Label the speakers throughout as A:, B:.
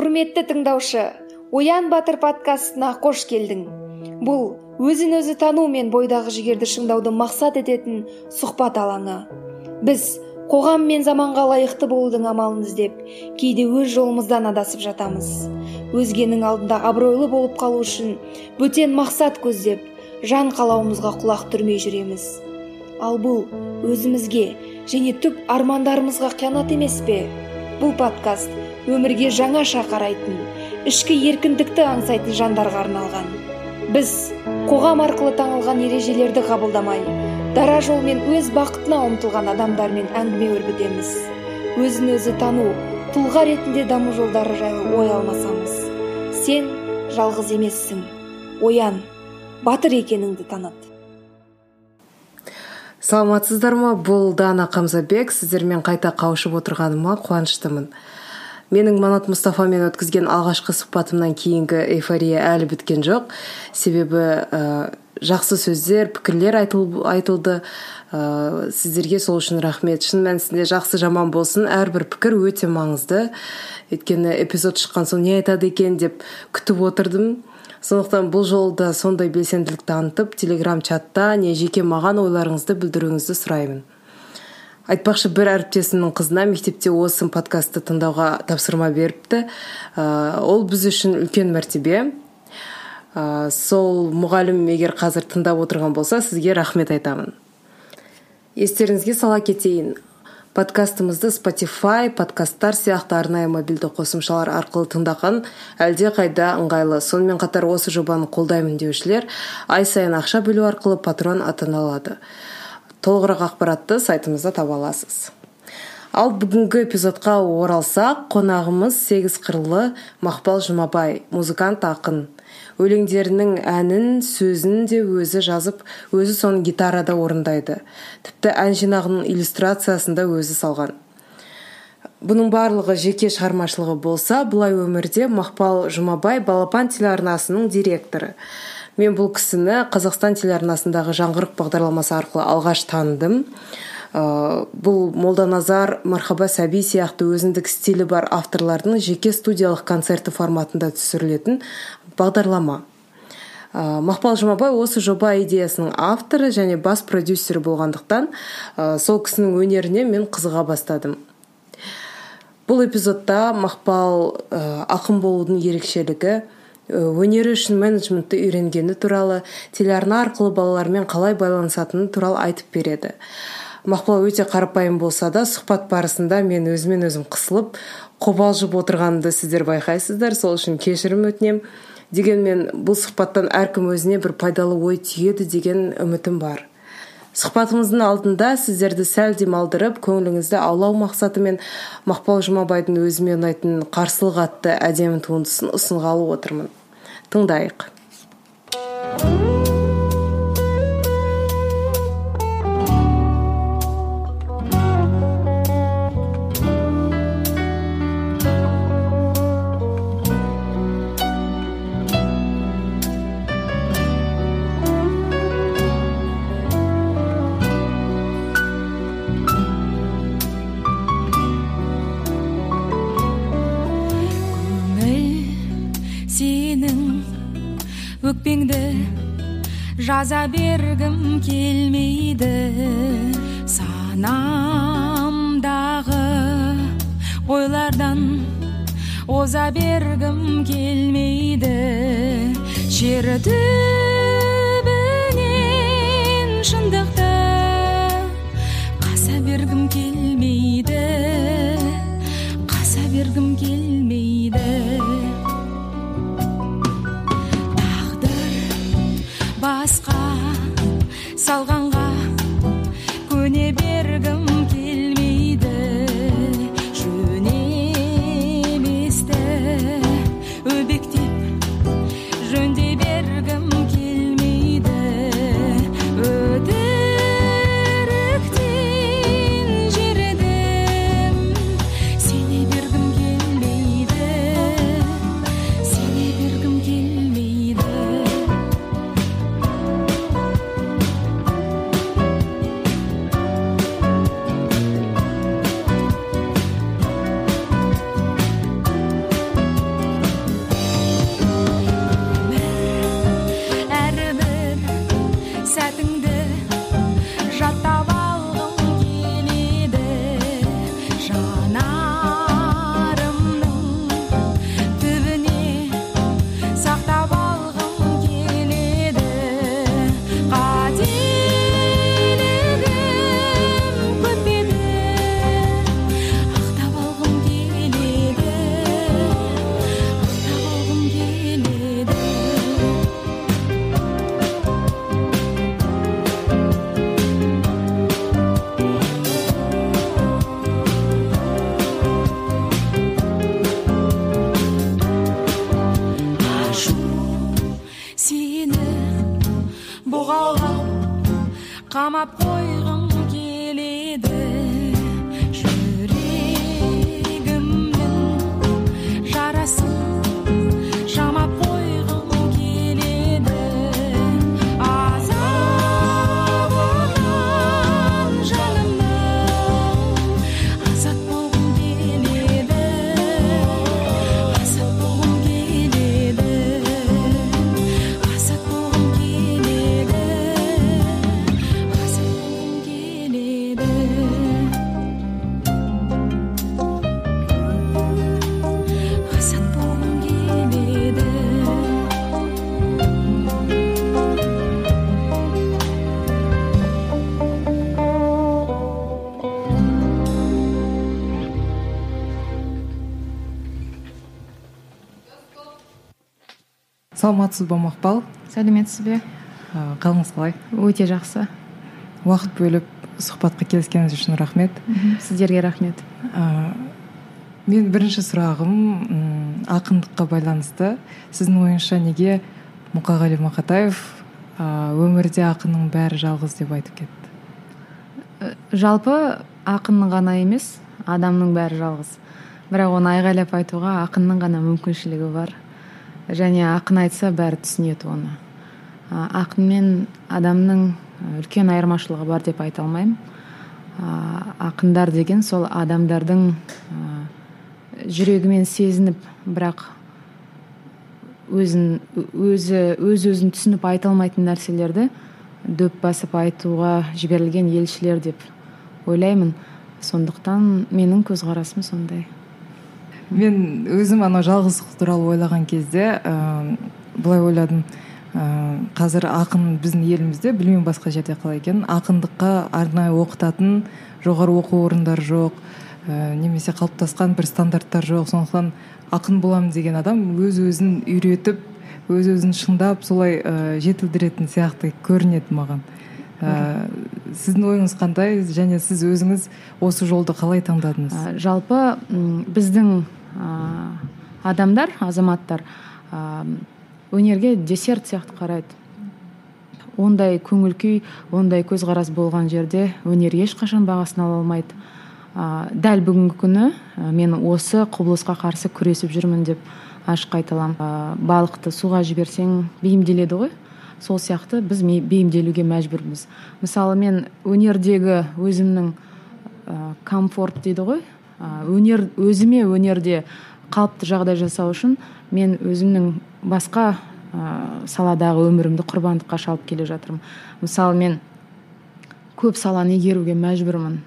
A: құрметті тыңдаушы оян батыр подкастына қош келдің. Бұл өзін өзі тану мен бойдағы жігерді шыңдауды мақсат ететін сұхбат алаңы. Біз қоғам мен заманға лайықты болудың амалын іздеп кейде өз жолымыздан адасып жатамыз. Өзгенің алдында абыройлы болып қалу үшін бөтен мақсат көздеп жан қалауымызға құлақ түрмей жүреміз. Ал бұл өзімізге және түп армандарымызға қиянат емес пе? Бұл подкаст өмірге жаңаша қарайтын ішкі еркіндікті аңсайтын жандарға арналған. Біз қоғам арқылы таңылған ережелерді қабылдамай дара жолмен өз бақытына ұмтылған адамдармен әңгіме өрбітеміз. Өзін өзі тану тұлға ретінде даму жолдары жайлы ой алмасамыз. Сен жалғыз емессің. Оян батыр екеніңді таныт.
B: Саламатсыздар ма бұл дана қамзабек. Сіздермен қайта қауышып отырғаныма қуаныштымын. Менің манат мұстафамен өткізген алғашқы сұхбатымнан кейінгі эйфория әлі біткен жоқ. Себебі ә, жақсы сөздер пікірлер айтылды. Ә, сіздерге сол үшін рахмет. Шын мәнісінде жақсы жаман болсын. Әрбір пікір өте маңызды. Өйткені эпизод шыққан соң не айтады екен деп күтіп отырдым. Сондықтан бұл жолы да сондай белсенділік танытып телеграм чатта не жеке маған ойларыңызды білдіруіңізді сұраймын. Айтпақшы бір әріптесімнің қызына мектепте осы подкастты тыңдауға тапсырма беріпті. Ә, ол біз үшін үлкен мәртебе. Ә, сол мұғалім егер қазір тыңдап отырған болса сізге рахмет айтамын. Естеріңізге сала кетейін подкастымызды Spotify, подкасттар сияқты арнайы мобильді қосымшалар арқылы тыңдаған әлде қайда ыңғайлы. Сонымен қатар осы жобаны қолдаймын деушілер ай сайын ақша бөлу арқылы патрон атана алады. Толығырақ ақпаратты сайтымызда таба аласыз. Ал бүгінгі эпизодқа оралсақ қонағымыз сегіз қырлы мақпал жұмабай музыкант ақын. Өлеңдерінің әнін сөзін де өзі жазып өзі соны гитарада орындайды. Тіпті ән жинағының иллюстрациясын да өзі салған. Бұның барлығы жеке шығармашылығы болса бұлай өмірде мақпал жұмабай балапан телеарнасының директоры. Мен бұл кісіні қазақстан телеарнасындағы жаңғырық бағдарламасы арқылы алғаш таныдым. Ә, бұл молданазар мархаба сәби сияқты өзіндік стилі бар авторлардың жеке студиялық концерті форматында түсірілетін бағдарлама. Ә, мақпал жұмабай осы жоба идеясының авторы және бас продюсері болғандықтан ә, сол кісінің өнеріне мен қызыға бастадым. Бұл эпизодта мақпал ақын болудың ерекшелігі өнері үшін менеджментті үйренгені туралы телеарна арқылы балалармен қалай байланысатыны туралы айтып береді. Мақпал өте қарапайым болса да сұхбат барысында мен өзімен өзім қысылып қобалжып отырғанымды сіздер байқайсыздар сол үшін кешірім өтінем. Дегенмен бұл сұхбаттан әркім өзіне бір пайдалы ой түйеді деген үмітім бар. Сұхбатымыздың алдында сіздерді сәл демалдырып көңіліңізді аулау мақсатымен мақпал жұмабайдың өзіме ұнайтын қарсылық атты әдемі туындысын ұсынғалы отырмын. Tundaiq.
C: Жаза бергім келмейді санамдағы ойлардан оза бергім келмейді жер
D: саламатсыз ба мақпал?
E: Сәлеметсіз бе?
D: Ә, қалыңыз қалай?
E: Өте жақсы.
D: Уақыт бөліп сұхбатқа келіскеніңіз үшін рахмет.
E: Сіздерге рахмет.
D: Ә, мен бірінші сұрағым ақындыққа байланысты. Сіздің ойыңызша неге мұқағали мақатаев ә, өмірде ақынның бәрі жалғыз деп айтып кетті?
E: Жалпы ақынның ғана емес адамның бәрі жалғыз. Бірақ оны айғайлап айтуға ақынның ғана мүмкіншілігі бар. Және ақын айтса бәрі түсінеді оны. Ақын мен адамның үлкен айырмашылығы бар деп айта алмаймын. Ақындар деген сол адамдардың жүрегімен сезініп бірақ өзін өзі өз өзін түсініп айта алмайтын нәрселерді дөп басып айтуға жіберілген елшілер деп ойлаймын. Сондықтан менің көзқарасым сондай.
D: Мен өзім анау жалғыздық туралы ойлаған кезде ә, былай ойладым. Ә, қазір ақын біздің елімізде білмеймін басқа жерде қалай екенін ақындыққа арнайы оқытатын жоғары оқу орындары жоқ ә, немесе қалыптасқан бір стандарттар жоқ. Сондықтан ақын боламын деген адам өз өзін үйретіп өз өзін шыңдап солай ә, жетілдіретін сияқты көрінеді маған. Ә, сіздің ойыңыз қандай? Және сіз өзіңіз осы жолды қалай таңдадыңыз?
E: А, жалпы м, біздің а, адамдар азаматтар а, өнерге десерт сияқты қарайды. Ондай көңіл күй ондай көзқарас болған жерде өнер ешқашан бағасын ала алмайды. А, дәл бүгінгі күні мен осы құбылысқа қарсы күресіп жүрмін деп ашық айта аламын балықты суға жіберсең бейімделеді ғой. Сол сияқты біз бейімделуге мәжбүрміз. Мысалы мен өнердегі өзімнің ә, комфорт дейді ғой ә, өнер өзіме өнерде қалыпты жағдай жасау үшін мен өзімнің басқа ә, саладағы өмірімді құрбандыққа шалып келе жатырмын. Мысалы мен көп саланы игеруге мәжбүрмін.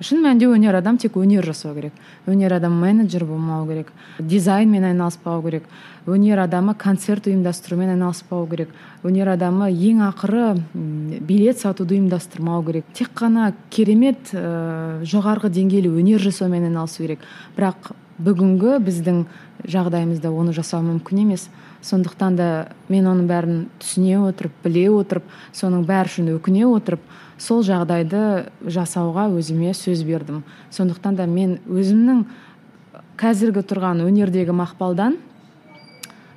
E: Шын мәнінде өнер адам тек өнер жасау керек. Өнер адам менеджер болмау керек. Дизайнмен айналыспау керек. Өнер адамы концерт ұйымдастырумен айналыспау керек. Өнер адамы ең ақыры билет сатуды ұйымдастырмау керек. Тек қана керемет ә, жоғарғы деңгейлі өнер жасаумен айналысу керек. Бірақ бүгінгі біздің жағдайымызда оны жасау мүмкін емес. Сондықтан да мен оның бәрін түсіне отырып біле отырып соның бәрі үшін өкіне отырып сол жағдайды жасауға өзіме сөз бердім. Сондықтан да мен өзімнің қазіргі тұрған өнердегі мақпалдан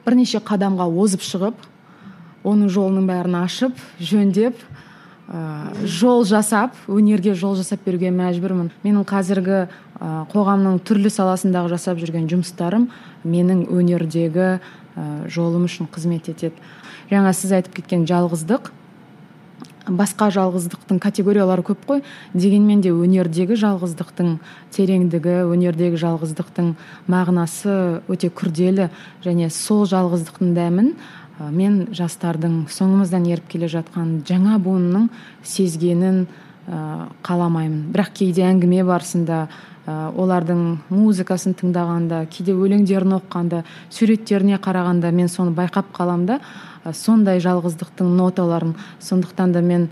E: бірнеше қадамға озып шығып оның жолының бәрін ашып жөндеп ә, жол жасап өнерге жол жасап беруге мәжбүрмін. Менің қазіргі ә, қоғамның түрлі саласындағы жасап жүрген жұмыстарым менің өнердегі ә, жолым үшін қызмет етеді. Жаңа сіз айтып кеткен жалғыздық басқа жалғыздықтың категориялары көп қой. Дегенмен де өнердегі жалғыздықтың тереңдігі өнердегі жалғыздықтың мағынасы өте күрделі және сол жалғыздықтың дәмін мен жастардың соңымыздан еріп келе жатқан жаңа буынның сезгенін қаламаймын. Бірақ кейде әңгіме барысында олардың музыкасын тыңдағанда кейде өлеңдерін оқығанда суреттеріне қарағанда мен соны байқап қаламын да сондай жалғыздықтың ноталарын сондықтан да мен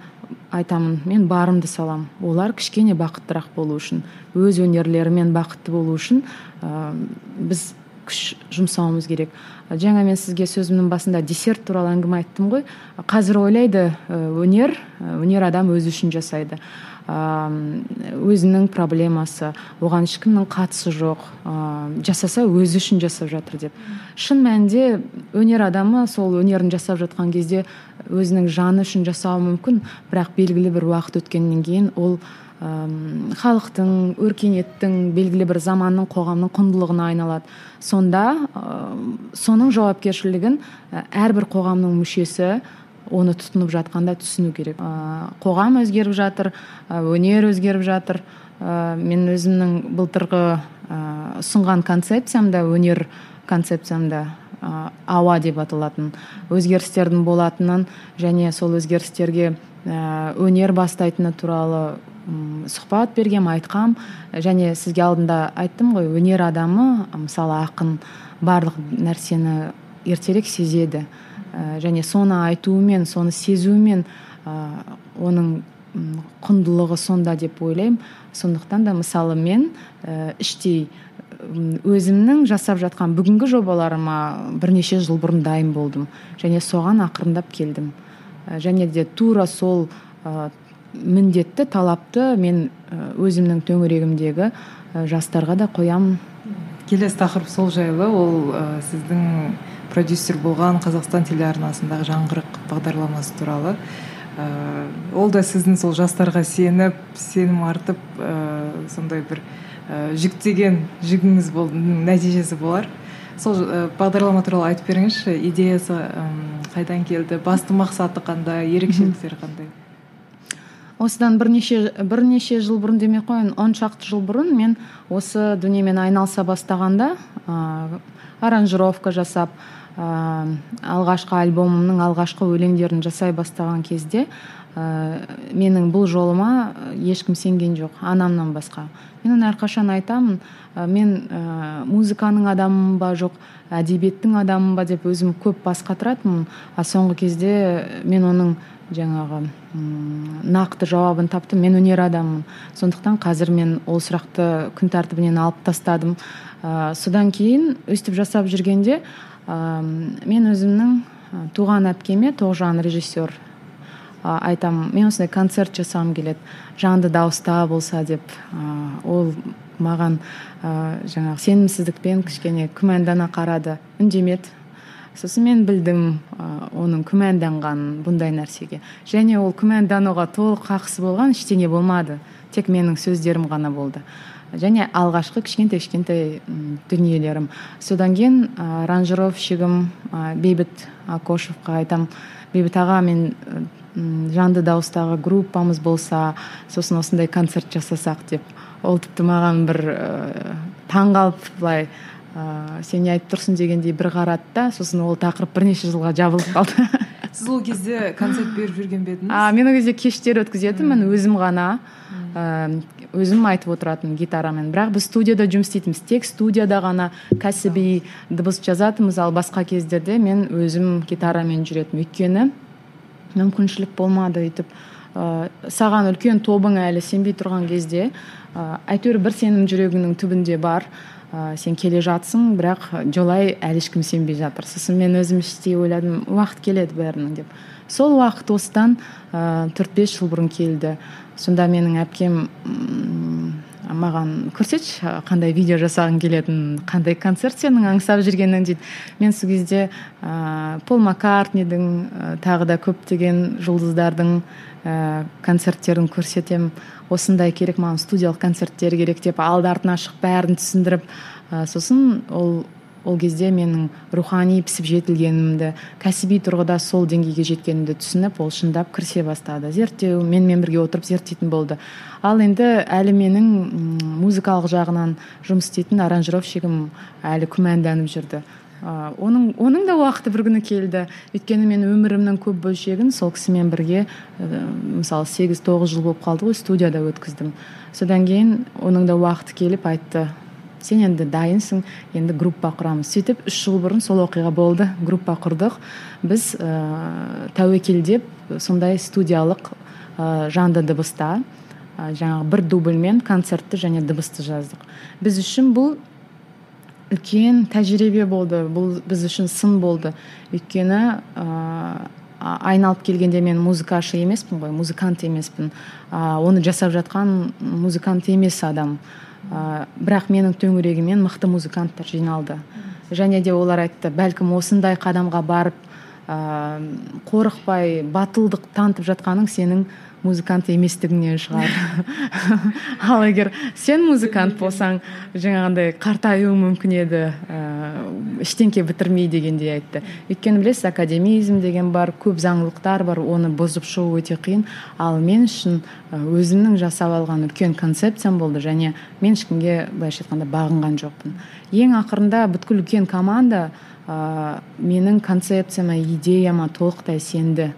E: айтамын мен барымды салам. Олар кішкене бақыттырақ болу үшін өз өнерлерімен бақытты болу үшін ә, біз күш жұмсауымыз керек. Жаңа мен сізге сөзімнің басында десерт туралы әңгіме айттым ғой. Қазір ойлайды өнер өнер адам өзі үшін жасайды. Ам, өзінің проблемасы оған ешкімнің қатысы жоқ ы, жасаса өзі үшін жасап жатыр деп. Шын мәнінде өнер адамы сол өнерін жасап жатқан кезде өзінің жаны үшін жасауы мүмкін бірақ белгілі бір уақыт өткеннен кейін ол халықтың өркениеттің белгілі бір заманның қоғамның құндылығына айналады. Сонда соның жауапкершілігін әрбір қоғамның мүшесі оны тұтынып жатқанда түсіну керек. Ә, қоғам өзгеріп жатыр өнер өзгеріп жатыр. Ә, мен өзімнің былтырғы ұсынған концепциямда өнер концепциямда ә, ауа деп аталатын өзгерістердің болатынын және сол өзгерістерге өнер бастайтыны туралы сұхбат бергем айтқам. Және сізге алдында айттым ғой өнер адамы мысалы ақын барлық нәрсені ертерек сезеді. Және соны айтуымен соны сезуімен ә, оның құндылығы сонда деп ойлаймын. Сондықтан да мысалы мен ә, іштей өзімнің жасап жатқан бүгінгі жобаларыма бірнеше жыл бұрын дайын болдым. Және соған ақырындап келдім. Және де тура сол міндетті талапты мен өзімнің төңірегімдегі жастарға да қоямын
D: келесі тақырып сол жайлы. Ол ә, сіздің продюсер болған қазақстан телеарнасындағы жаңғырық бағдарламасы туралы. Ә, ол да сіздің сол жастарға сеніп сенім артып ә, сондай бір ә, жүктеген жүгіңіз болды нәтижесі болар. Сол ә, бағдарлама туралы айтып беріңізші идеясы ым, қайдан келді басты мақсаты қандай ерекшеліктері қандай?
E: Осыдан бірнеше бірнеше жыл бұрын демей ақ қояйын он шақты жыл бұрын мен осы дүниемен айналыса бастағанда ә, аранжировка жасап ә, алғашқы альбомымның алғашқы өлеңдерін жасай бастаған кезде ә, менің бұл жолыма ешкім сенген жоқ анамнан басқа. Мен оны әрқашан айтамын. Ә, мен ә, музыканың адамымын ба жоқ әдебиеттің адамымын ба деп өзім көп бас қатыратынмын. А соңғы кезде мен оның жаңағы нақты жауабын таптым. Мен өнер адамымын. Сондықтан қазір мен ол сұрақты күн тәртібінен алып тастадым. Ә, содан кейін өстіп жасап жүргенде мен өзімнің туған әпкеме тоғжан режиссер. Ә, айтамын мен осындай концерт жасағым келеді жанды дауыста болса деп. Ә, ол маған ә, жаңағы сенімсіздікпен кішкене күмәндана қарады. Үндемеді. Сосын мен білдім ә, оның күмәнданғанын бұндай нәрсеге. Және ол күмәндануға толық хақысы болған ештеңе болмады. Тек менің сөздерім ғана болды. Және алғашқы кішкентай кішкентай дүниелерім. Содан кейін ә, аранжировщигім ә, бейбіт акошевқа айтам. Бейбіт аға мен жанды дауыстағы группамыз болса сосын осындай концерт жасасақ деп. Ол тіпті маған бір ә, таңғалып былай ыыы сен не айтып тұрсың дегендей бір қарады да сосын ол тақырып бірнеше жылға жабылып қалды.
D: Сіз ол кезде концерт беріп жүрген бе едіңіз?
E: А мен ол кезде кештер өткізетінмін өзім ғана. Өзім айтып отыратынмын гитарамен. Бірақ біз студияда жұмыс істейтінбіз. Тек студияда ғана кәсіби дыбыс жазатынбыз. Ал басқа кездерде мен өзім гитарамен жүретінмін өйткені мүмкіншілік болмады өйтіп. Ыыы саған үлкен тобың әлі сенбей тұрған кезде ы әйтеуір бір сенің жүрегіңнің түбінде бар. Ы сен келе жатсың бірақ жолай әлі ешкім сенбей жатыр. Сосын мен өзім іштей ойладым уақыт келеді бәрінің деп. Сол уақыт осыдан төрт бес жыл бұрын келді. Сонда менің әпкем маған көрсетші қандай видео жасағың келетінін қандай концерт сенің аңсап жүргенің дейді. Мен сол кезде ыыы пол маккартнидің ы, тағы да көптеген жұлдыздардың ыыы концерттерін көрсетемін осындай керек маған студиялық концерттер керек деп алды артына шығып бәрін түсіндіріп ы, сосын ол ол кезде менің рухани пісіп жетілгенімді кәсіби тұрғыда сол деңгейге жеткенімді түсініп ол шындап кірісе бастады. Зерттеу менімен бірге отырып зерттейтін болды. Ал енді әлі менің музыкалық жағынан жұмыс істейтін аранжировщигім әлі күмәнданып жүрді. Ы, оның оның да уақыты бір күні келді. Өйткені мен өмірімнің көп бөлшегін сол кісімен бірге ы, мысалы сегіз тоғыз жыл болып қалды ғой студияда өткіздім. Содан кейін оның да уақыты келіп айтты. Сен енді дайынсың енді группа құрамыз. Сөйтіп үш жыл бұрын сол оқиға болды группа құрдық. Біз ыыы тәуекелдеп сондай студиялық ы жанды дыбыста ы жаңағы бір дубльмен концертті және дыбысты жаздық. Біз үшін бұл үлкен тәжірибе болды бұл біз үшін сын болды. Өйткені ыыы айналып келгенде мен музыкашы емеспін ғой музыкант емеспін. А, оны жасап жатқан музыкант емес адам. А, бірақ менің төңірегіме мықты музыканттар жиналды. Және де олар айтты бәлкім осындай қадамға барып ә, қорықпай батылдық танытып жатқаның сенің музыкант еместігіңнен шығар. Ал егер сен музыкант болсаң жаңағындай қартаюың мүмкін еді ыыы ештеңке бітірмей дегендей айтты. Өйткені білесіз академизм деген бар көп заңдылықтар бар оны бұзып шығу өте қиын. Ал мен үшін ы, өзімнің жасап алған үлкен концепциям болды және мен ешкімге былайша айтқанда бағынған жоқпын. Ең ақырында бүткіл үлкен команда ыыы менің концепцияма идеяма толықтай сенді.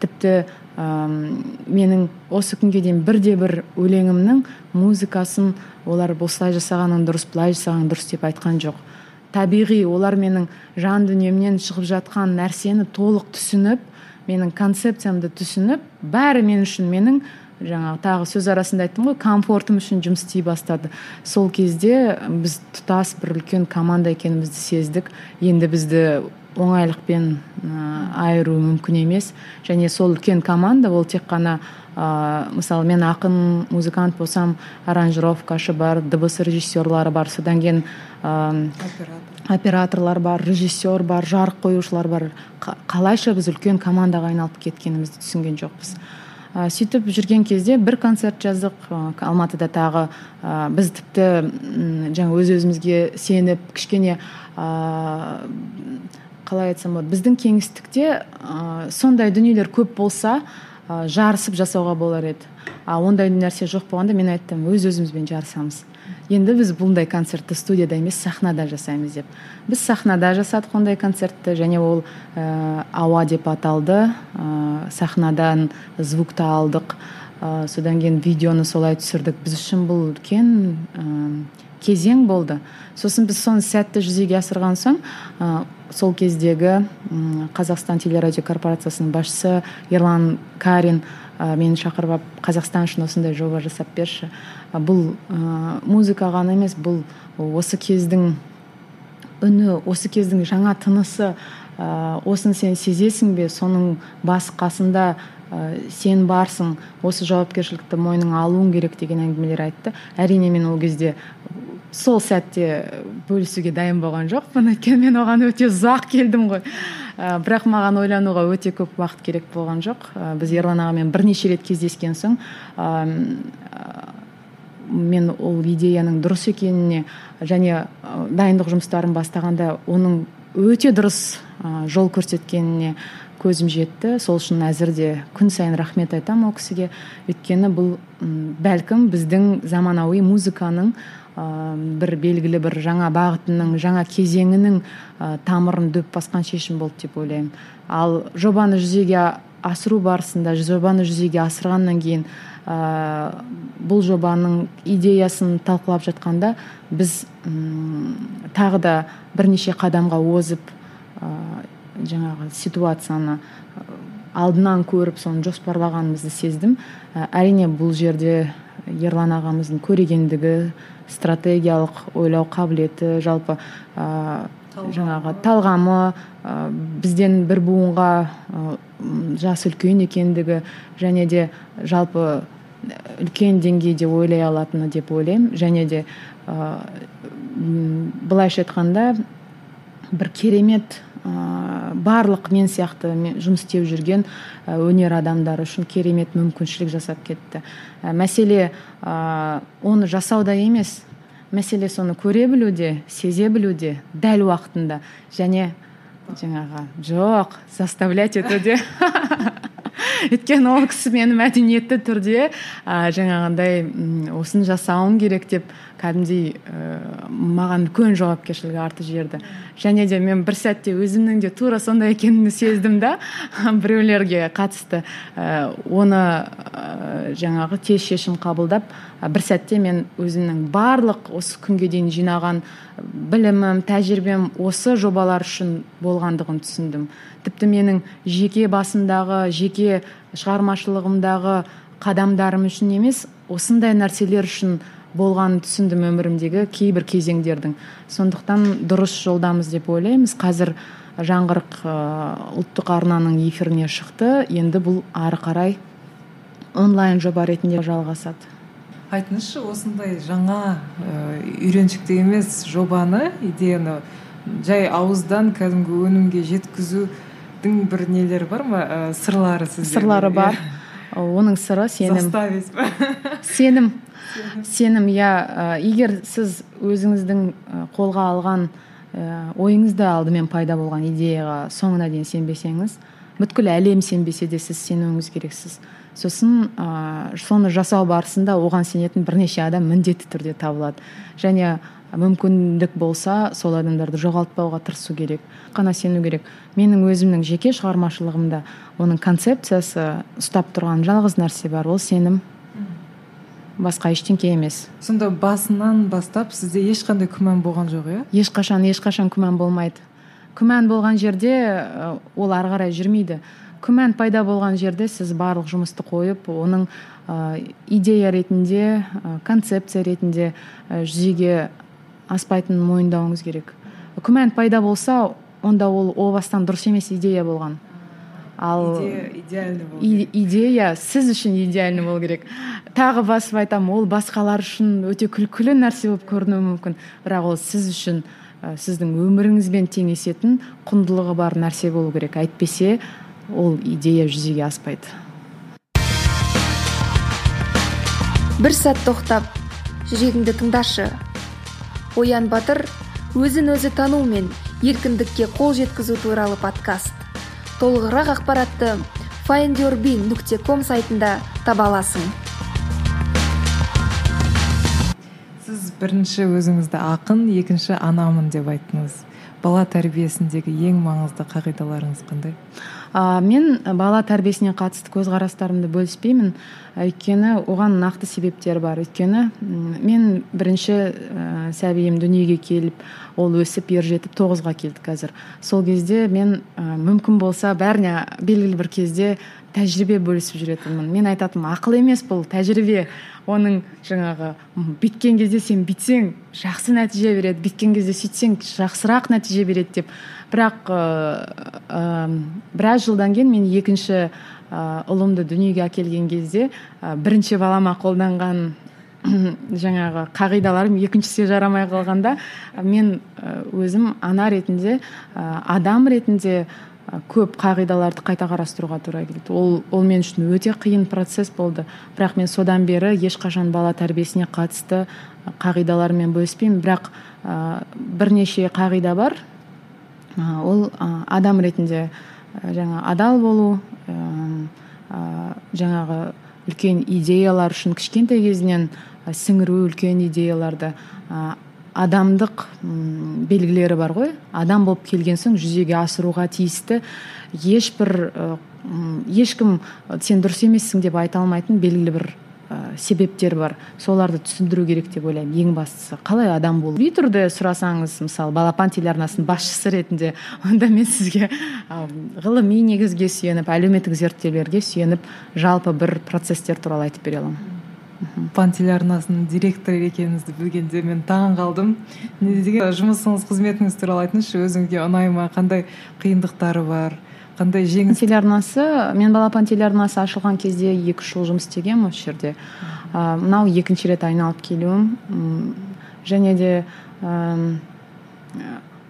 E: Тіпті менің осы күнге дейін бірде бір өлеңімнің музыкасын олар осылай жасағаның дұрыс былай жасағаның дұрыс деп айтқан жоқ. Табиғи олар менің жан дүниемнен шығып жатқан нәрсені толық түсініп менің концепциямды түсініп бәрі мен үшін менің жаңағы тағы сөз арасында айттым ғой комфортым үшін жұмыс істей бастады. Сол кезде біз тұтас бір үлкен команда екенімізді сездік. Енді бізді оңайлықпен айыру мүмкін емес. Және сол үлкен команда ол тек қана ыыы мысалы мен ақын музыкант болсам аранжировкашы бар дыбыс режиссерлары бар содан кейін ыыы операторлар. бар режиссер бар жарық қоюшылар бар. Қа- қалайша біз үлкен командаға айналып кеткенімізді түсінген жоқпыз. Ә, сөйтіп жүрген кезде бір концерт жаздық ә, алматыда тағы ә, біз тіпті жаңа өз өзімізге сеніп кішкене ә, қалай айтсам болады. Біздің кеңістікте ә, сондай дүниелер көп болса ә, жарысып жасауға болар еді. А ондай нәрсе жоқ болғанда мен айттым өз өзімізбен жарысамыз. Енді біз бұндай концертті студияда емес сахнада жасаймыз деп. Біз сахнада жасадық ондай концертті және ол ә, ауа деп аталды. Ә, сахнадан звукты алдық. Ә, содан кейін видеоны солай түсірдік. Біз үшін бұл үлкен кезең болды. Сосын біз соны сәтті жүзеге асырған соң ә, сол кездегі қазақстан телерадио корпорациясының басшысы ерлан карин ә, мені шақырып алып қазақстан үшін осындай жоба жасап берші А, бұл ә, музыка ғана емес бұл осы кездің үні осы кездің жаңа тынысы ә, осын сен сезесің бе соның басы қасында ә, сен барсың осы жауапкершілікті мойныңа алуың керек деген әңгімелер айтты. Әрине мен ол кезде сол сәтте бөлісуге дайын болған жоқпын. Өйткені мен оған өте ұзақ келдім ғой. Ә, бірақ маған ойлануға өте көп уақыт керек болған жоқ. Ә, біз ерлан ағамен бірнеше рет кездескен соң ә, мен ол идеяның дұрыс екеніне және дайындық жұмыстарын бастағанда оның өте дұрыс жол көрсеткеніне көзім жетті. Сол үшін әзір де күн сайын рахмет айтамын ол кісіге. Өйткені бұл бәлкім біздің заманауи музыканың бір белгілі бір жаңа бағытының жаңа кезеңінің тамырын дөп басқан шешім болды деп ойлаймын. Ал жобаны жүзеге асыру барысында жобаны жүзеге асырғаннан кейін ә, бұл жобаның идеясын талқылап жатқанда біз м, тағы да бірнеше қадамға озып жаңағы ситуацияны ә, алдынан көріп соны жоспарлағанымызды сездім. Ә, әрине бұл жерде ерлан ағамыздың көрегендігі стратегиялық ойлау қабілеті жалпы ә, жаңағы талғамы ә, бізден бір буынға ә, жас үлкен екендігі және де жалпы үлкен деңгейде ойлай алатыны деп ойлаймын. Және де ә, былайша айтқанда бір керемет ә, барлық мен сияқты мен жұмыс істеп жүрген ә, өнер адамдары үшін керемет мүмкіншілік жасап кетті. Ә, мәселе ә, оны жасауда емес мәселе соны көре білуде сезе білуде дәл уақытында және жаңағы жоқ заставлять етуде. өйткені ол кісі мені мәдениетті түрде ә, жаңағындай осыны жасауым керек деп кәдімгідей ә, маған үлкен жауапкершілік артып жіберді. Және де мен бір сәтте өзімнің де тура сондай екенімді сездім да біреулерге қатысты. Ә, оны ә, жаңағы тез шешім қабылдап бір сәтте мен өзімнің барлық осы күнге дейін жинаған білімім тәжірибем осы жобалар үшін болғандығын түсіндім. Тіпті менің жеке басымдағы жеке шығармашылығымдағы қадамдарым үшін емес осындай нәрселер үшін болғанын түсіндім өмірімдегі кейбір кезеңдердің. Сондықтан дұрыс жолдамыз деп ойлаймыз. Қазір жаңғырық ұлттық арнаның эфиріне шықты. Енді бұл ары қарай онлайн жоба ретінде жалғасады.
D: Айтыңызшы осындай жаңа ә, үйреншікті емес жобаны идеяны жай ауыздан кәдімгі өнімге жеткізудің бір нелері бар ма? Ә, сырлары сізде
E: сырлары бар. Оның сыры сенім.
D: Заставить па?
E: Сенім. Сенім. Иә. Ә, егер сіз өзіңіздің қолға алған ойыңызда алдымен пайда болған идеяға соңына дейін сенбесеңіз бүткіл әлем сенбесе де сіз сенуіңіз керексіз. Сосын ә, соны жасау барысында оған сенетін бірнеше адам міндетті түрде табылады. Және мүмкіндік болса сол адамдарды жоғалтпауға тырысу керек қана сену керек. Менің өзімнің жеке шығармашылығымда оның концепциясы ұстап тұрған жалғыз нәрсе бар ол сенім. Басқа ештеңке емес.
D: Сонда басынан бастап сізде ешқандай күмән болған жоқ иә?
E: Ешқашан ешқашан күмән болмайды. Күмән болған жерде ол ары қарай жүрмейді. Күмән пайда болған жерде сіз барлық жұмысты қойып оның ә, идея ретінде ә, концепция ретінде ә, жүзеге аспайтынын мойындауыңыз керек. Күмән пайда болса онда ол о бастан дұрыс емес идея болған. Ал
D: идея идеальный болу
E: и- идея сіз үшін идеальный болу керек. Тағы басып айтамын ол басқалар үшін өте күлкілі нәрсе болып көрінуі мүмкін. Бірақ ол сіз үшін ә, сіздің өміріңізбен теңесетін құндылығы бар нәрсе болу керек. Әйтпесе ол идея жүзеге аспайды.
A: Бір сәт тоқтап жүрегіңді тыңдашы. Оян батыр өзін өзі тану мен еркіндікке қол жеткізу туралы подкаст. Толығырақ ақпаратты findyourbe нүкте ком сайтында таба аласың.
D: Сіз бірінші өзіңізді ақын екінші анамын деп айттыңыз. Бала тәрбиесіндегі ең маңызды қағидаларыңыз қандай?
E: А, мен бала тәрбиесіне қатысты көзқарастарымды бөліспеймін. Өйткені оған нақты себептер бар. Өйткені мен бірінші ә, сәбиім дүниеге келіп ол өсіп ер жетіп тоғызға келді қазір. Сол кезде мен ә, мүмкін болса бәріне белгілі бір кезде тәжірибе бөлісіп жүретінмін. Мен айтатынмын ақыл емес бұл тәжірибе. Оның жаңағы бүйткен кезде сен бүйтсең жақсы нәтиже береді. Бүйткен кезде сөйтсең жақсырақ нәтиже береді деп. Бірақ ыыы ы, біраз жылдан кейін мен екінші ы, ұлымды дүниеге әкелген кезде ы, бірінші балама қолданған жаңағы қағидаларым екіншісіне жарамай қалғанда мен өзім ана ретінде адам ретінде көп қағидаларды қайта қарастыруға тура келді ол ол мен үшін өте қиын процесс болды. Бірақ мен содан бері ешқашан бала тәрбиесіне қатысты қағидалармен бөліспеймін. Бірақ ы, бірнеше қағида бар. Ы, ол ы, адам ретінде жаңа адал болу жаңағы үлкен идеялар үшін кішкентай кезінен сіңіру үлкен идеяларды адамдық белгілері бар ғой. Адам болып келген соң жүзеге асыруға тиісті ешбір ешкім сен дұрыс емессің деп айта алмайтын белгілі бір ы, себептер бар. Соларды түсіндіру керек деп ойлаймын ең бастысы. Қалай адам болу? Би түрде сұрасаңыз мысалы балапан телеарнасының басшысы ретінде онда мен сізге ы, ғылыми негізге сүйеніп әлеуметтік зерттеулерге сүйеніп жалпы бір процесстер туралы айтып бере аламын.
D: Пан телеарнасының директоры екеніңізді білгенде мен таң қалдым. Неге жұмысыңыз қызметіңіз туралы айтыңызшы өзіңізге ұнай ма? Қандай қиындықтары бар? Қандай жеңіс
E: телеарнасы мен балапан телеарнасы ашылған кезде екі үш жыл жұмыс істегенмін осы жерде. Мынау екінші рет айналып келуім. Және де ам,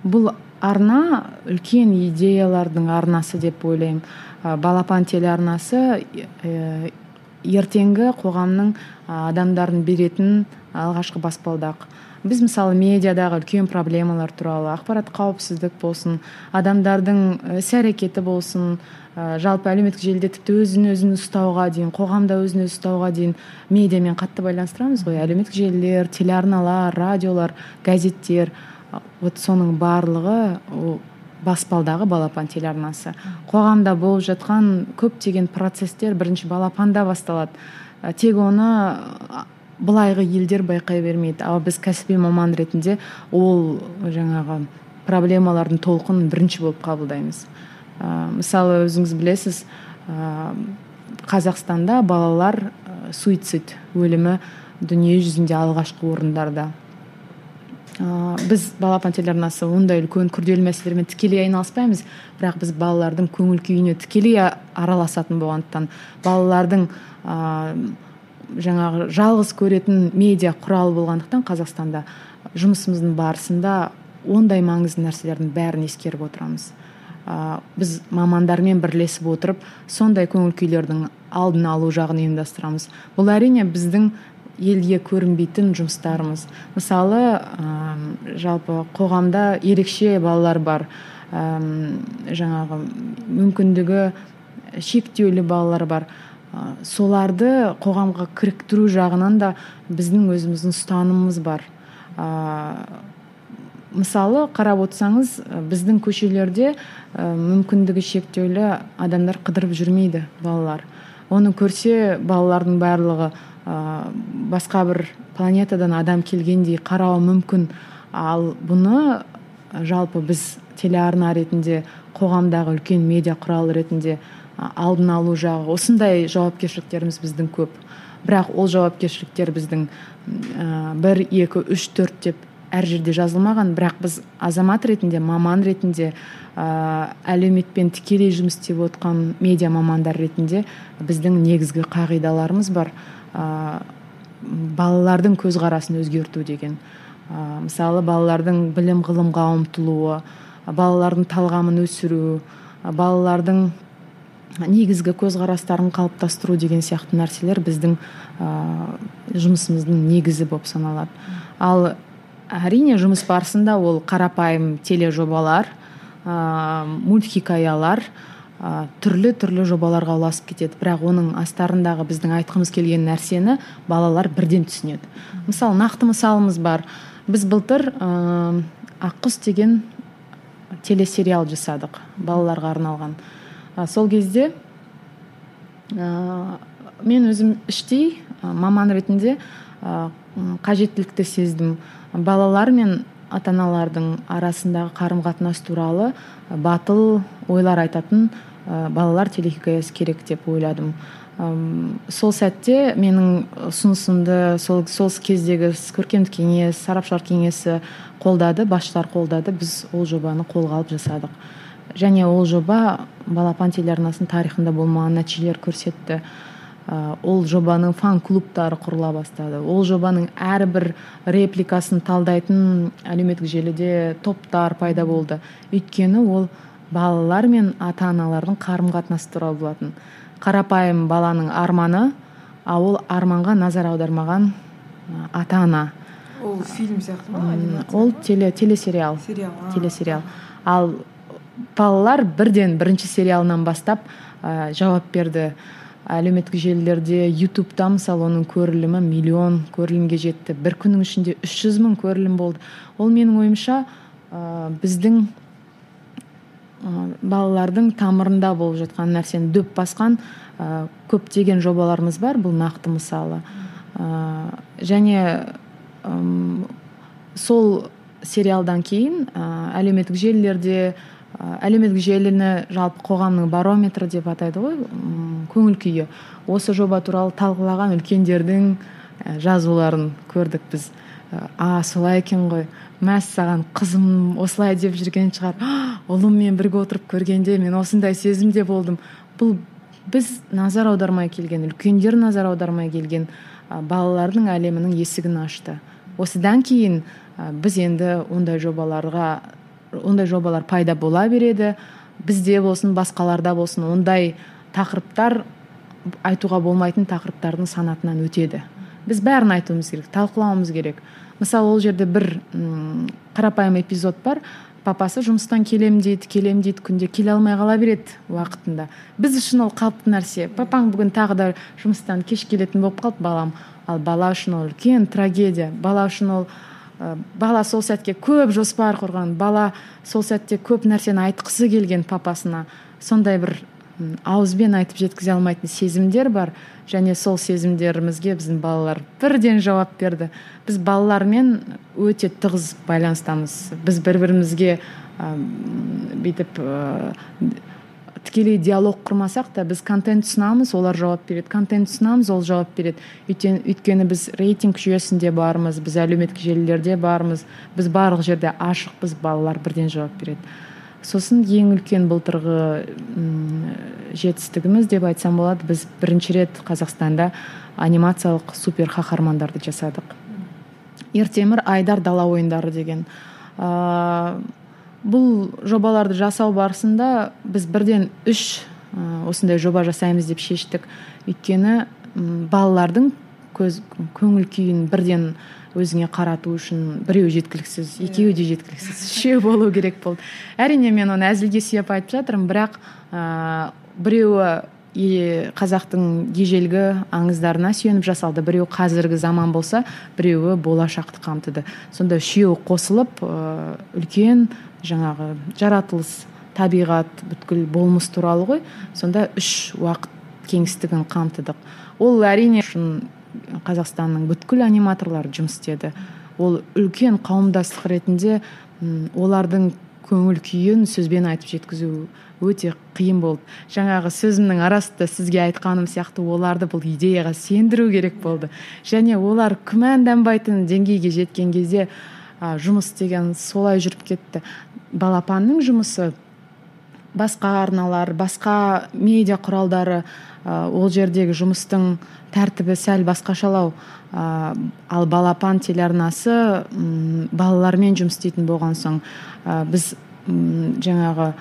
E: бұл арна үлкен идеялардың арнасы деп ойлаймын. Балапан телеарнасы э, ертеңгі қоғамның а, адамдарын беретін алғашқы баспалдақ. Біз мысалы медиадағы үлкен проблемалар туралы ақпарат қауіпсіздік болсын адамдардың іс әрекеті болсын ә, жалпы әлеуметтік желіде тіпті өзін өзін ұстауға дейін қоғамда өзін өзі ұстауға дейін медиамен қатты байланыстырамыз ғой. Әлеуметтік желілер телеарналар радиолар газеттер вот соның барлығы ол баспалдағы балапан телеарнасы. Қоғамда болып жатқан көптеген процесстер бірінші балапанда басталады. Тек оны былайғы елдер байқай бермейді. Ал біз кәсіби маман ретінде ол жаңағы проблемалардың толқынын бірінші болып қабылдаймыз. Ә, мысалы өзіңіз білесіз ә, қазақстанда балалар суицид өлімі дүние жүзінде алғашқы орындарда. Ә, біз балапан телеарнасы ондай үлкен күрделі мәселелермен тікелей айналыспаймыз. Бірақ біз балалардың көңіл күйіне тікелей араласатын болғандықтан балалардың ә, жаңағы жалғыз көретін медиа құралы болғандықтан қазақстанда жұмысымыздың барысында ондай маңызды нәрселердің бәрін ескеріп отырамыз. Ә, біз мамандармен бірлесіп отырып сондай көңіл күйлердің алдын алу жағын ұйымдастырамыз. Бұл әрине біздің елге көрінбейтін жұмыстарымыз. Мысалы ә, жалпы қоғамда ерекше балалар бар. Әм, жаңағы мүмкіндігі шектеулі балалар бар. Ә, соларды қоғамға кіріктіру жағынан да біздің өзіміздің ұстанымымыз бар. Ә, мысалы қарап отырсаңыз ә, біздің көшелерде ә, мүмкіндігі шектеулі адамдар қыдырып жүрмейді балалар. Оны көрсе балалардың барлығы ә, басқа бір планетадан адам келгендей қарауы мүмкін. Ал бұны жалпы біз телеарна ретінде қоғамдағы үлкен медиа құрал ретінде а, алдын алу жағы осындай жауапкершіліктеріміз біздің көп. Бірақ ол жауапкершіліктер біздің ә, бір екі үш төрт деп әр жерде жазылмаған. Бірақ біз азамат ретінде маман ретінде ә, әлеуметпен тікелей жұмыс істеп отқан медиа мамандар ретінде біздің негізгі қағидаларымыз бар. Ә, балалардың көзқарасын өзгерту деген. Ә, мысалы балалардың білім ғылымға ұмтылуы балалардың талғамын өсіру балалардың негізгі көзқарастарын қалыптастыру деген сияқты нәрселер біздің ә, жұмысымыздың негізі болып саналады. Ал әрине жұмыс барысында ол қарапайым тележобалар ә, мультхикаялар ә, түрлі түрлі жобаларға ұласып кетеді. Бірақ оның астарындағы біздің айтқымыз келген нәрсені балалар бірден түсінеді. Мысалы нақты мысалымыз бар. Біз былтыр ә, аққұс деген телесериал жасадық балаларға арналған. А, сол кезде ә, мен өзім іштей ә, маман ретінде ә, қажеттілікті сездім. Балалар мен ата аналардың арасындағы қарым қатынас туралы батыл ойлар айтатын ә, балалар телехикаясы керек деп ойладым. Ам, сол сәтте менің ұсынысымды сол, сол кездегі көркемдік кеңес сарапшылар кеңесі қолдады басшылар қолдады. Біз ол жобаны қолға алып жасадық. Және ол жоба балапан телеарнасының тарихында болмаған нәтижелер көрсетті. Ә, ол жобаның фан клубтары құрыла бастады. Ол жобаның әрбір репликасын талдайтын әлеуметтік желіде топтар пайда болды. Өйткені ол балалар мен ата аналардың қарым қатынасы туралы болатын. Қарапайым баланың арманы а ол арманға назар аудармаған ата ана
D: ол фильм сияқты ма
E: ол теле телесериал.
D: Сериал а.
E: телесериал. Ал балалар бірден бірінші сериалынан бастап ә, жауап берді. Әлеуметтік желілерде ютубта мысалы оның көрілімі миллион көрілімге жетті. Бір күннің ішінде 300 мың көрілім болды. Ол менің ойымша ә, біздің балалардың тамырында болып жатқан нәрсені дөп басқан ә, көптеген жобаларымыз бар бұл нақты мысалы. Ә, және сол сериалдан кейін ә, әлеуметтік желілерде әлеуметтік желіні жалпы қоғамның барометрі деп атайды ғой көңіл күйі. Осы жоба туралы талқылаған үлкендердің жазуларын көрдік біз. А солай екен ғой. Мәссаған қызым осылай деп жүрген шығар. Ұлыммен бірге отырып көргенде мен осындай сезімде болдым. Бұл біз назар аудармай келген үлкендер назар аудармай келген балалардың әлемінің есігін ашты. Осыдан кейін біз енді ондай жобаларға ондай жобалар пайда бола береді. Бізде болсын басқаларда болсын ондай тақырыптар айтуға болмайтын тақырыптардың санатынан өтеді. Біз бәрін айтуымыз керек талқылауымыз керек. Мысалы ол жерде бір м, қарапайым эпизод бар. Папасы жұмыстан келем дейді келем дейді күнде келе алмай қала береді уақытында. Біз үшін ол қалыпты нәрсе. Папаң бүгін тағы да жұмыстан кеш келетін болып қалды балам. Ал бала үшін ол үлкен трагедия. Бала үшін ол ә, бала сол сәтке көп жоспар құрған бала сол сәтте көп нәрсені айтқысы келген папасына сондай бір ауызбен айтып жеткізе алмайтын сезімдер бар. Және сол сезімдерімізге біздің балалар бірден жауап берді. Біз балалармен өте тығыз байланыстамыз. Біз бір бірімізге ә, бүйтіп ә, тікелей диалог құрмасақ та біз контент ұсынамыз олар жауап береді. Контент ұсынамыз ол жауап береді. Өйткені біз рейтинг жүйесінде бармыз біз әлеуметтік желілерде бармыз. Біз барлық жерде ашықпыз балалар бірден жауап береді. Сосын ең үлкен былтырғы жетістігіміз деп айтсам болады біз бірінші рет қазақстанда анимациялық супер қаһармандарды жасадық. Ертемір айдар дала ойындары деген. Ыыы бұл жобаларды жасау барысында біз бірден үш ы, осындай жоба жасаймыз деп шештік. Өйткені балалардың көз көңіл күйін бірден өзіңе қарату үшін біреу жеткіліксіз екеуі де жеткіліксіз үшеу болу керек болды. Әрине мен оны әзілге сүйеп айтып жатырмын бірақ ыыы біреуі қазақтың ежелгі аңыздарына сүйеніп жасалды біреуі қазіргі заман болса біреуі болашақты қамтыды. Сонда үшеуі қосылып ыыы үлкен жаңағы жаратылыс табиғат бүткіл болмыс туралы ғой сонда үш уақыт кеңістігін қамтыдық. Ол әрине үшін қазақстанның бүткіл аниматорлары жұмыс істеді. Ол үлкен қауымдастық ретінде олардың көңіл күйін сөзбен айтып жеткізу өте қиын болды. Жаңағы сөзімнің арасында сізге айтқаным сияқты оларды бұл идеяға сендіру керек болды. Және олар күмәнданбайтын деңгейге жеткен кезде жұмыс деген солай жүріп кетті. Балапанның жұмысы басқа арналар басқа медиа құралдары ә, ол жердегі жұмыстың тәртібі сәл басқашалау ә, ал балапан телеарнасы м, балалармен жұмыс істейтін болған соң ә, біз жаңағы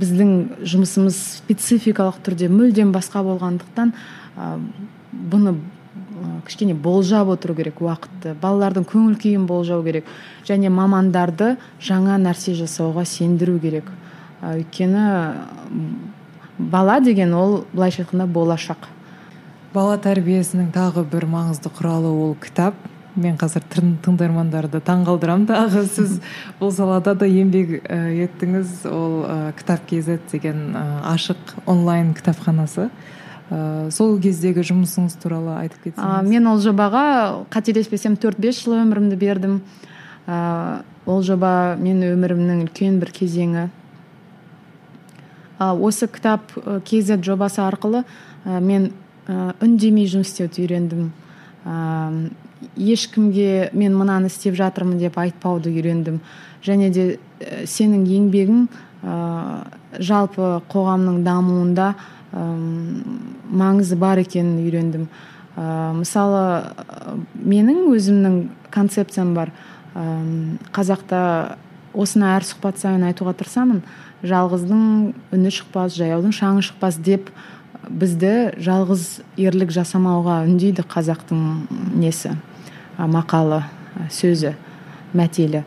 E: біздің жұмысымыз спецификалық түрде мүлдем басқа болғандықтан бұны кішкене болжап отыру керек уақытты балалардың көңіл күйін болжау керек және мамандарды жаңа нәрсе жасауға сендіру керек. Өйткені бала деген ол былайша айтқанда болашақ.
D: Бала тәрбиесінің тағы бір маңызды құралы ол кітап. Мен қазір тың- тыңдармандарды таңғалдырамын тағы. Сіз бұл салада да еңбек ә, еттіңіз. Ол ә, кітап kz деген ә, ашық онлайн кітапханасы. Ә, сол кездегі жұмысыңыз туралы айтып кетсеңіз.
E: мен ол жобаға қателеспесем 4-5 жыл өмірімді бердім. Ол жоба мен өмірімнің үлкен бір кезеңі. Осы кітап kz жобасы арқылы ә, мен ә, үндемей жұмыс істеуді үйрендім. Ешкімге мен мынаны істеп жатырмын деп айтпауды үйрендім. Және де ә, сенің еңбегің ә, жалпы қоғамның дамуында ым, маңызы бар екенін үйрендім. Ә, мысалы ә, менің өзімнің концепциям бар. Қазақта осыны әр сұхбат сайын айтуға тырысамын. Жалғыздың үні шықпас жаяудың шаңы шықпас деп бізді жалғыз ерлік жасамауға үндейді қазақтың несі мақалы сөзі мәтелі.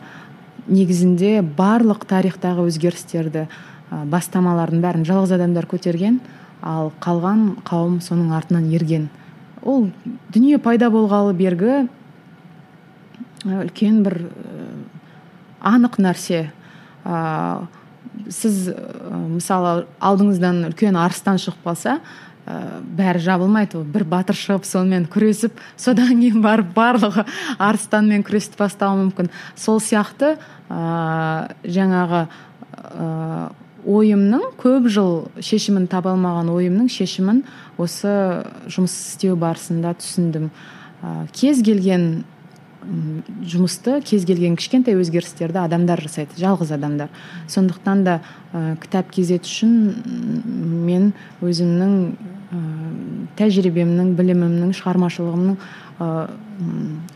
E: Негізінде барлық тарихтағы өзгерістерді бастамалардың бәрін жалғыз адамдар көтерген ал қалған қауым соның артынан ерген. Ол дүние пайда болғалы бергі үлкен бір анық нәрсе. Ә, сіз ә, мысалы алдыңыздан үлкен арыстан шығып қалса ә, бәрі жабылмайды ол. Бір батыр шығып сонымен күресіп содан кейін барып барлығы арыстанмен күресті бастауы мүмкін. Сол сияқты ә, жаңағы ә, ойымның көп жыл шешімін таба алмаған ойымның шешімін осы жұмыс істеу барысында түсіндім. Ә, кез келген жұмысты кез келген кішкентай өзгерістерді адамдар жасайды жалғыз адамдар. Сондықтан да ә, кітап kz үшін мен өзімнің ә, тәжірибемнің білімімнің шығармашылығымның ә,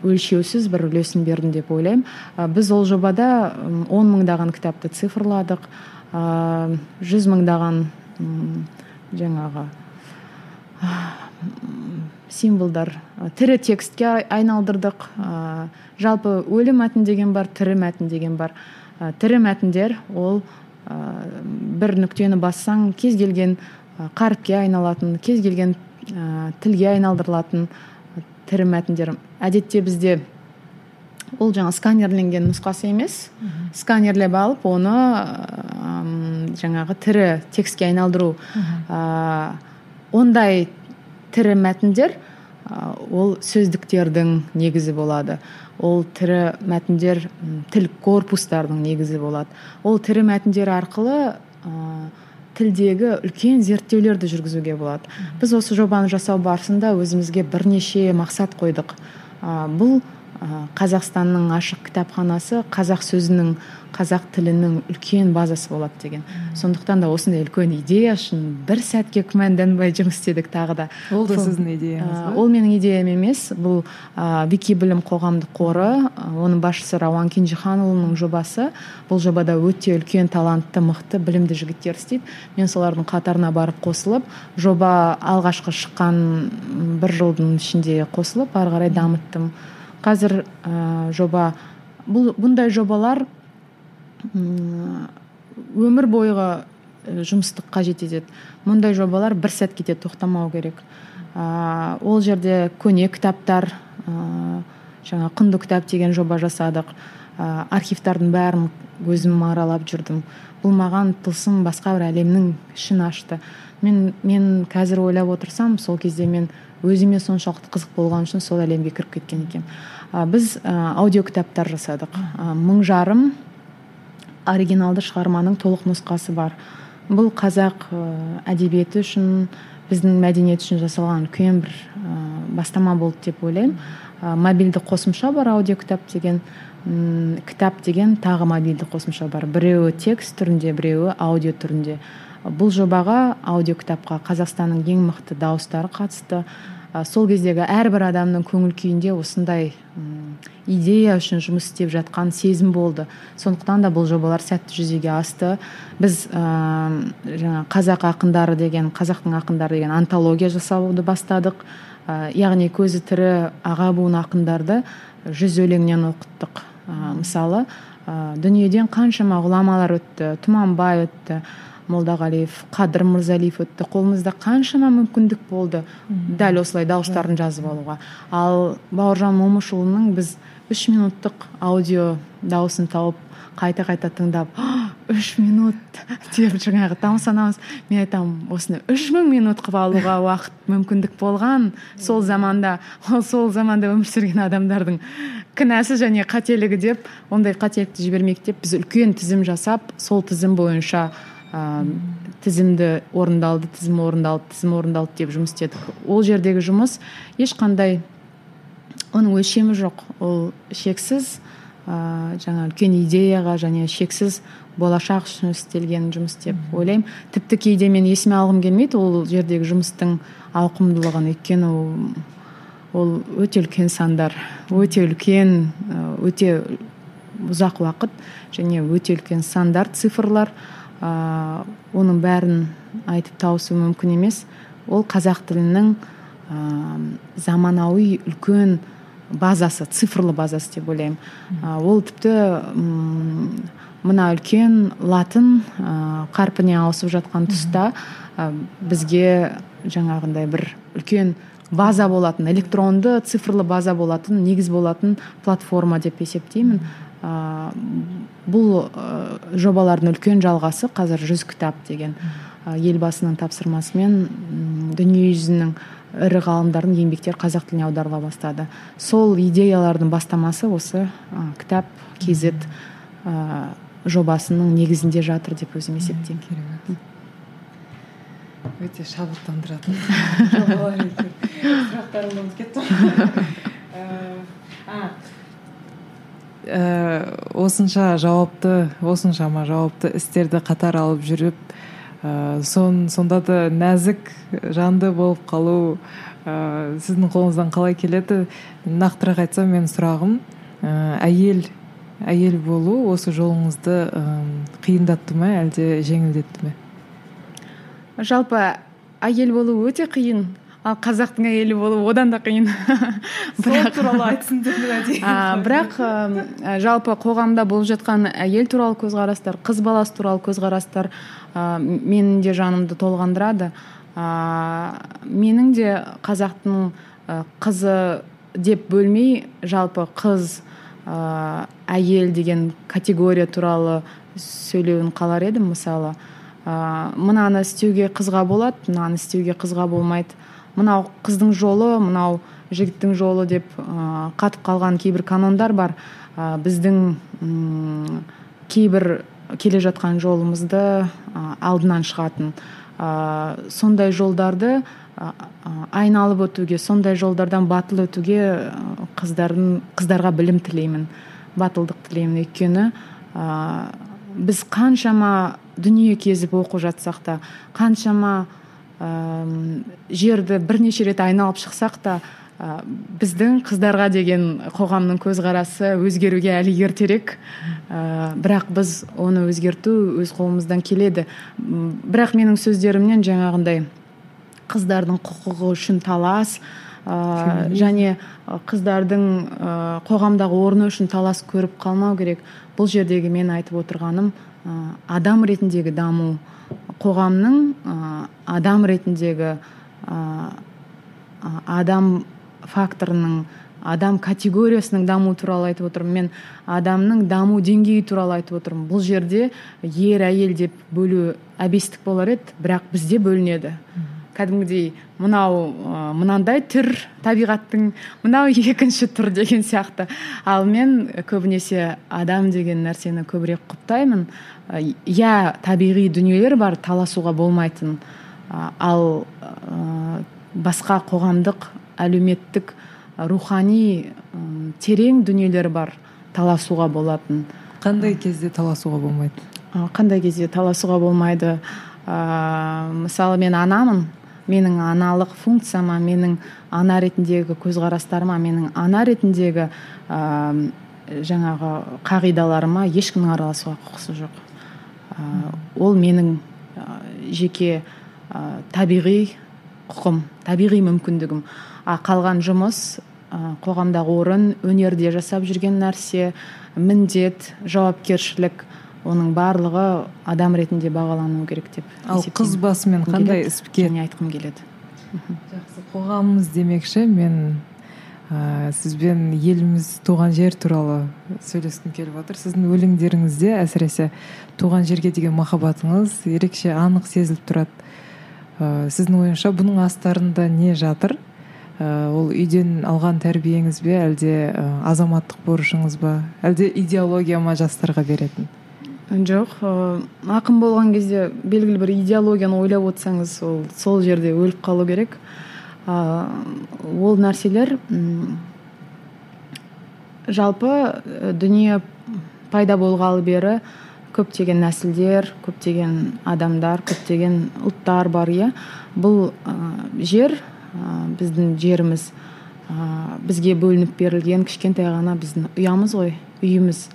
E: өлшеусіз бір үлесін бердім деп ойлаймын. Ә, біз ол жобада он мыңдаған кітапты цифрладық. Жүз мыңдаған жаңағы символдар. Ы, тірі текстке ай- айналдырдық. Ә, жалпы өлі мәтін деген бар тірі мәтін деген бар. Ә, тірі мәтіндер ол ә, бір нүктені бассаң кез келген ә, қаріпке айналатын кез келген ә, тілге айналдырылатын ә, тірі мәтіндер. Әдетте бізде ол жаңа сканерленген нұсқасы емес. Сканерлеп алып оны м, жаңағы тірі текстке айналдыру. Ә, ондай тірі мәтіндер ол сөздіктердің негізі болады. Ол тірі мәтіндер тіл корпустардың негізі болады. Ол тірі мәтіндер арқылы ә, тілдегі үлкен зерттеулерді жүргізуге болады. Біз осы жобаны жасау барысында өзімізге бірнеше мақсат қойдық. Бұл қазақстанның ашық кітапханасы қазақ сөзінің қазақ тілінің үлкен базасы болады деген. Сондықтан да осындай үлкен идея үшін бір сәтке күмәнданбай жұмыс істедік тағы да.
D: Ол да сіздің идеяңыз ба?
E: ол менің идеям емес. Бұл ә, вики білім қоғамдық қоры оның басшысы рауан кенжеханұлының жобасы. Бұл жобада өте үлкен талантты мықты білімді жігіттер істейді. Мен солардың қатарына барып қосылып жоба алғашқы шыққан бір жылдың ішінде қосылып ары қарай дамыттым. Қазір ә, жоба бұл бұндай жобалар өмір бойғы ә, жұмысты қажет етеді мұндай жобалар бір сәтке де тоқтамау керек. Ә, ол жерде көне кітаптар ә, жаңа құнды кітап деген жоба жасадық. Ә, архивтардың бәрін өзім аралап жүрдім. Бұл маған тылсым басқа бір әлемнің ішін ашты. Мен мен қазір ойлап отырсам сол кезде мен өзіме соншалықты қызық болған үшін сол әлемге кіріп кеткен екенмін. Ә, біз ә, аудио кітаптар жасадық. Ә, мың жарым оригиналды шығарманың толық нұсқасы бар. Бұл қазақ ә, әдебиеті үшін біздің мәдениет үшін жасалған үлкен бір ә, бастама болды деп ойлаймын. Ә, мобильді қосымша бар аудио кітап деген кітап деген тағы мобильді қосымша бар біреуі текст түрінде біреуі аудио түрінде. Бұл жобаға аудио кітапқа қазақстанның ең мықты дауыстары қатысты. Сол кездегі әрбір адамның көңіл күйінде осындай идея үшін жұмыс істеп жатқан сезім болды. Сондықтан да бұл жобалар сәтті жүзеге асты. Біз ә, қазақ ақындары деген қазақтың ақындары деген антология жасауды бастадық. Яғни көзі тірі аға буын ақындарды жүз өлеңнен оқыттық мысалы. Дүниеден қаншама ғұламалар өтті тұманбай өтті молдағалиев қадыр мырзалиев өтті. Қолымызда қаншама мүмкіндік болды дәл осылай дауыстарын жазып алуға. Ал бауыржан момышұлының біз үш минуттық аудио дауысын тауып қайта қайта тыңдап үш минут деп жаңағы тамсанамыз. Мен айтамын осыны үш мың минут қылып алуға уақыт мүмкіндік болған. Сол заманда ол сол заманда өмір сүрген адамдардың кінәсі және қателігі деп ондай қателікті жібермейік деп біз үлкен тізім жасап сол тізім бойынша тізімді орындалды тізім орындалды тізім орындалды деп жұмыс істедік. Ол жердегі жұмыс ешқандай оның өлшемі жоқ. Ол шексіз ә, жаңа үлкен идеяға және шексіз болашақ үшін істелген жұмыс деп ойлаймын. Тіпті кейде мен есіме алғым келмейді ол жердегі жұмыстың ауқымдылығын. Өйткені ол, ол өте үлкен сандар өте үлкен өте ұзақ уақыт және өте үлкен сандар цифрлар. Ә, оның бәрін айтып тауысу мүмкін емес. Ол қазақ тілінің ә, заманауи үлкен базасы цифрлы базасы деп ойлаймын. Ә, ол тіпті мына үлкен латын ә, қарпіне ауысып жатқан тұста ә, бізге жаңағындай бір үлкен база болатын электронды цифрлы база болатын негіз болатын платформа деп есептеймін. Ә, бұл ә, жобалардың үлкен жалғасы қазір жүз кітап деген. Ә, елбасының тапсырмасымен дүниежүзінің ірі ғалымдардың еңбектері қазақ тіліне аударыла бастады. Сол идеялардың бастамасы осы ә, кітап kz ә, жобасының негізінде жатыр деп өзім есептеймін.
D: керемет. Өте шабыттандыратын сұрақтарым ұмытып кеттім а ә, осынша жауапты осыншама жауапты істерді қатар алып жүріп ә, сон сонда да нәзік жанды болып қалу ә, сіздің қолыңыздан қалай келеді? Нақтырақ айтсам менің сұрағым ә, әйел әйел болу осы жолыңызды ә, қиындатты ма әлде жеңілдетті ме?
E: Жалпы әйел болу өте қиын. Ал қазақтың әйелі болу одан да қиын.
D: Сол туралы айтсын деп
E: А, бірақ ә, жалпы қоғамда болып жатқан әйел туралы көзқарастар қыз баласы туралы көзқарастар ә, менің де жанымды толғандырады. Ә, менің де қазақтың қызы деп бөлмей жалпы қыз ә, әйел деген категория туралы сөйлеуін қалар едім мысалы. Ә, мынаны істеуге қызға болады мынаны істеуге қызға болмайды. Мынау қыздың жолы мынау жігіттің жолы деп ә, қатып қалған кейбір канондар бар. Ә, біздің м, кейбір келе жатқан жолымызды а, алдынан шығатын. А, сондай жолдарды а, айналып өтуге сондай жолдардан батыл өтуге қыздардың қыздарға білім тілеймін батылдық тілеймін. Өйткені а, біз қаншама дүние кезіп оқып жатсақ та қаншама ам, жерді бірнеше рет айналып шықсақ та а, біздің қыздарға деген қоғамның көзқарасы өзгеруге әлі ертерек. А, бірақ біз оны өзгерту өз қолымыздан келеді. Бірақ менің сөздерімнен жаңағындай қыздардың құқығы үшін талас ә, және қыздардың ә, қоғамдағы орны үшін талас көріп қалмау керек. Бұл жердегі мен айтып отырғаным ә, адам ретіндегі даму. Қоғамның ә, адам ретіндегі ә, адам факторының адам категориясының даму туралы айтып отырмын. Мен адамның даму деңгейі туралы айтып отырмын. Бұл жерде ер әйел деп бөлу әбестік болар еді бірақ бізде бөлінеді. Кәдімгідей мынау ы, мынандай түр табиғаттың мынау екінші түр деген сияқты. Ал мен көбінесе адам деген нәрсені көбірек құптаймын. Иә табиғи дүниелер бар таласуға болмайтын. А, ал ы, басқа қоғамдық әлеуметтік рухани терең дүниелер бар таласуға болатын.
D: Қандай кезде таласуға болмайды?
E: Қандай кезде таласуға болмайды? Ә, мысалы мен анамын. Менің аналық функцияма менің ана ретіндегі көзқарастарыма менің ана ретіндегі ә, жаңағы қағидаларыма ешкімнің араласуға құқысы жоқ. Ол менің ә, жеке ә, табиғи құқым табиғи мүмкіндігім. А қалған жұмыс ә, қоғамдағы орын өнерде жасап жүрген нәрсе міндет жауапкершілік оның барлығы адам ретінде бағалануы керек деп
D: ал қыз басымен қандай
E: және айтқым келеді.
D: Жақсы қоғамымыз демекші мен ә, сізбен еліміз туған жер туралы сөйлескім келіп отыр. Сіздің өлеңдеріңізде әсіресе туған жерге деген махаббатыңыз ерекше анық сезіліп тұрады. Ә, сіздің ойыңызша бұның астарында не жатыр? Ә, ол үйден алған тәрбиеңіз бе әлде ә, азаматтық борышыңыз ба? Әлде идеология ма жастарға беретін?
E: Жоқ ы, ақын болған кезде белгілі бір идеологияны ойлап отырсаңыз ол сол жерде өліп қалу керек. Ол нәрселер жалпы ы, дүние пайда болғалы бері көптеген нәсілдер көптеген адамдар көптеген ұлттар бар иә. Бұл ы, жер ы, біздің жеріміз ы, бізге бөлініп берілген кішкентай ғана біздің ұямыз ғой үйіміз.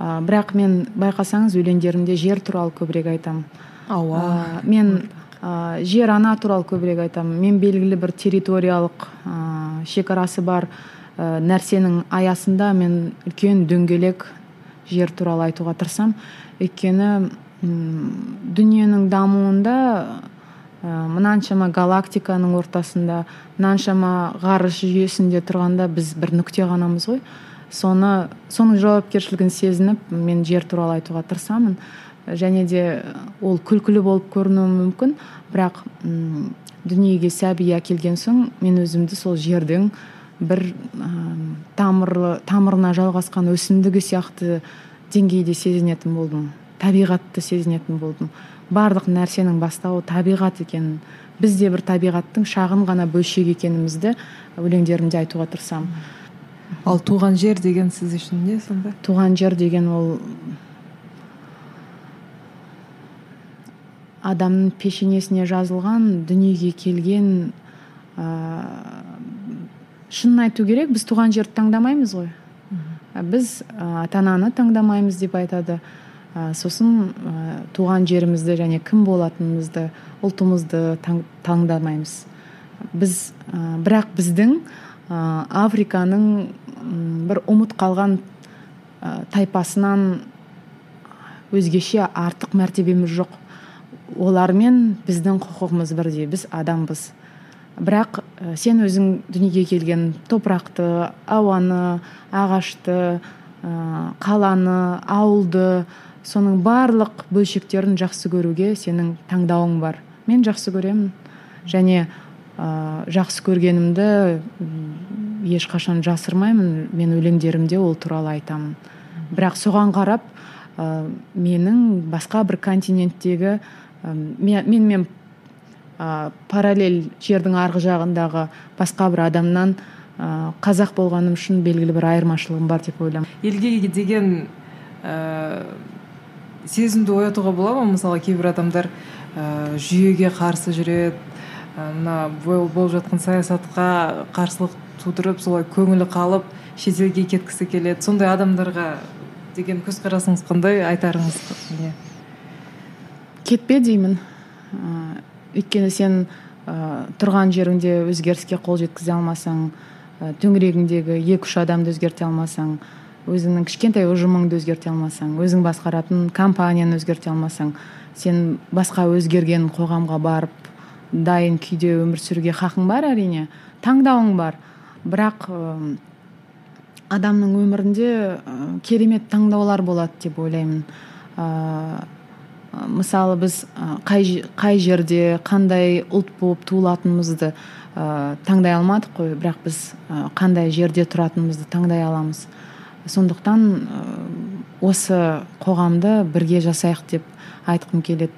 E: А, бірақ мен байқасаңыз өлеңдерімде жер туралы көбірек айтамын
D: ауа.
E: Мен а, жер ана туралы көбірек айтамын. Мен белгілі бір территориялық а, шекарасы бар а, нәрсенің аясында мен үлкен дөңгелек жер туралы айтуға тырысамын. Өйткені дүниенің дамуында ә, мынаншама галактиканың ортасында мынаншама ғарыш жүйесінде тұрғанда біз бір нүкте ғанамыз ғой. Соны соның жауапкершілігін сезініп мен жер туралы айтуға тырысамын. Және де ол күлкілі болып көрінуі мүмкін. Бірақ м, дүниеге сәби әкелген соң мен өзімді сол жердің бір ә, тамырлы тамырына жалғасқан өсімдігі сияқты деңгейде сезінетін болдым. Табиғатты сезінетін болдым. Барлық нәрсенің бастауы табиғат екенін біз де бір табиғаттың шағын ғана бөлшегі екенімізді өлеңдерімде айтуға тырысамын.
D: Ал туған жер деген сіз үшін не сонда?
E: Туған жер деген ол адамның пешенесіне жазылған дүниеге келген ә, шынын айту керек біз туған жерді таңдамаймыз ғой. Біз ә, ата ананы таңдамаймыз деп айтады. Ә, сосын ә, туған жерімізді және кім болатынымызды ұлтымызды таң- таңдамаймыз. Біз ә, бірақ біздің ә, африканың бір ұмыт қалған ә, тайпасынан өзгеше артық мәртебеміз жоқ. Олармен біздің құқығымыз бірдей біз адамбыз. Бірақ ә, сен өзің дүниеге келген топырақты ауаны ағашты ә, қаланы ауылды соның барлық бөлшектерін жақсы көруге сенің таңдауың бар. Мен жақсы көремін. Және ә, жақсы көргенімді ешқашан жасырмаймын. Мен өлеңдерімде ол туралы айтамын. Бірақ соған қарап ә, менің басқа бір континенттегі менімен ә, параллель жердің арғы жағындағы басқа бір адамнан ә, қазақ болғаным үшін белгілі бір айырмашылығым бар деп ойлаймын
D: елге деген ә, сезімді оятуға бола ма? Мысалы кейбір адамдар ә, жүйеге қарсы жүреді мына бо- болып жатқан саясатқа қарсылық тудырып солай көңілі қалып шетелге кеткісі келеді. Сондай адамдарға деген көзқарасыңыз қандай? Айтарыңыз не
E: кетпе деймін. Ә, өйткені сен ә, тұрған жеріңде өзгеріске қол жеткізе алмасаң ә, төңірегіңдегі екі үш адамды өзгерте алмасаң өзіңнің кішкентай ұжымыңды өзгерте алмасаң өзің басқаратын компанияны өзгерте алмасаң сен басқа өзгерген қоғамға барып дайын күйде өмір сүруге хақың бар әрине? Таңдауың бар. Бірақ адамның өмірінде керемет таңдаулар болады деп ойлаймын. Мысалы біз ы, қай, қай жерде қандай ұлт болып туылатынымызды ә, таңдай алмадық қой. Бірақ біз қандай жерде тұратынымызды таңдай аламыз. Сондықтан ы, осы қоғамды бірге жасайық деп айтқым келеді.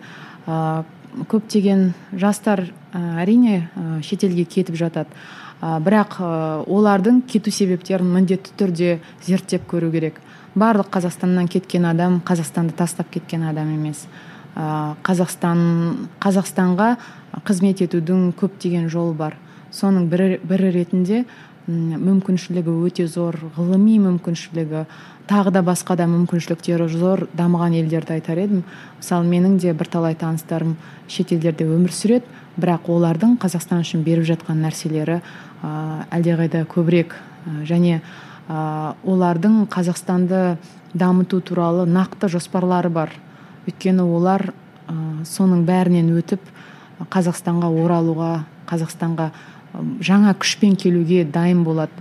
E: Ә, көптеген жастар ә, әрине ә, шетелге кетіп жатады. Ә, бірақ ә, олардың кету себептерін міндетті түрде зерттеп көру керек. Барлық қазақстаннан кеткен адам қазақстанды тастап кеткен адам емес. Қазақстан қазақстанға қызмет етудің көптеген жолы бар. Соның бірі, бірі ретінде мүмкіншілігі өте зор ғылыми мүмкіншілігі тағы да басқа да мүмкіншіліктері зор дамыған елдерді айтар едім. Мысалы менің де бірталай таныстарым шетелдерде өмір сүреді бірақ олардың қазақстан үшін беріп жатқан нәрселері ә, әлдеқайда көбірек және ә, олардың қазақстанды дамыту туралы нақты жоспарлары бар. Өйткені олар ә, соның бәрінен өтіп қазақстанға оралуға қазақстанға жаңа күшпен келуге дайын болады.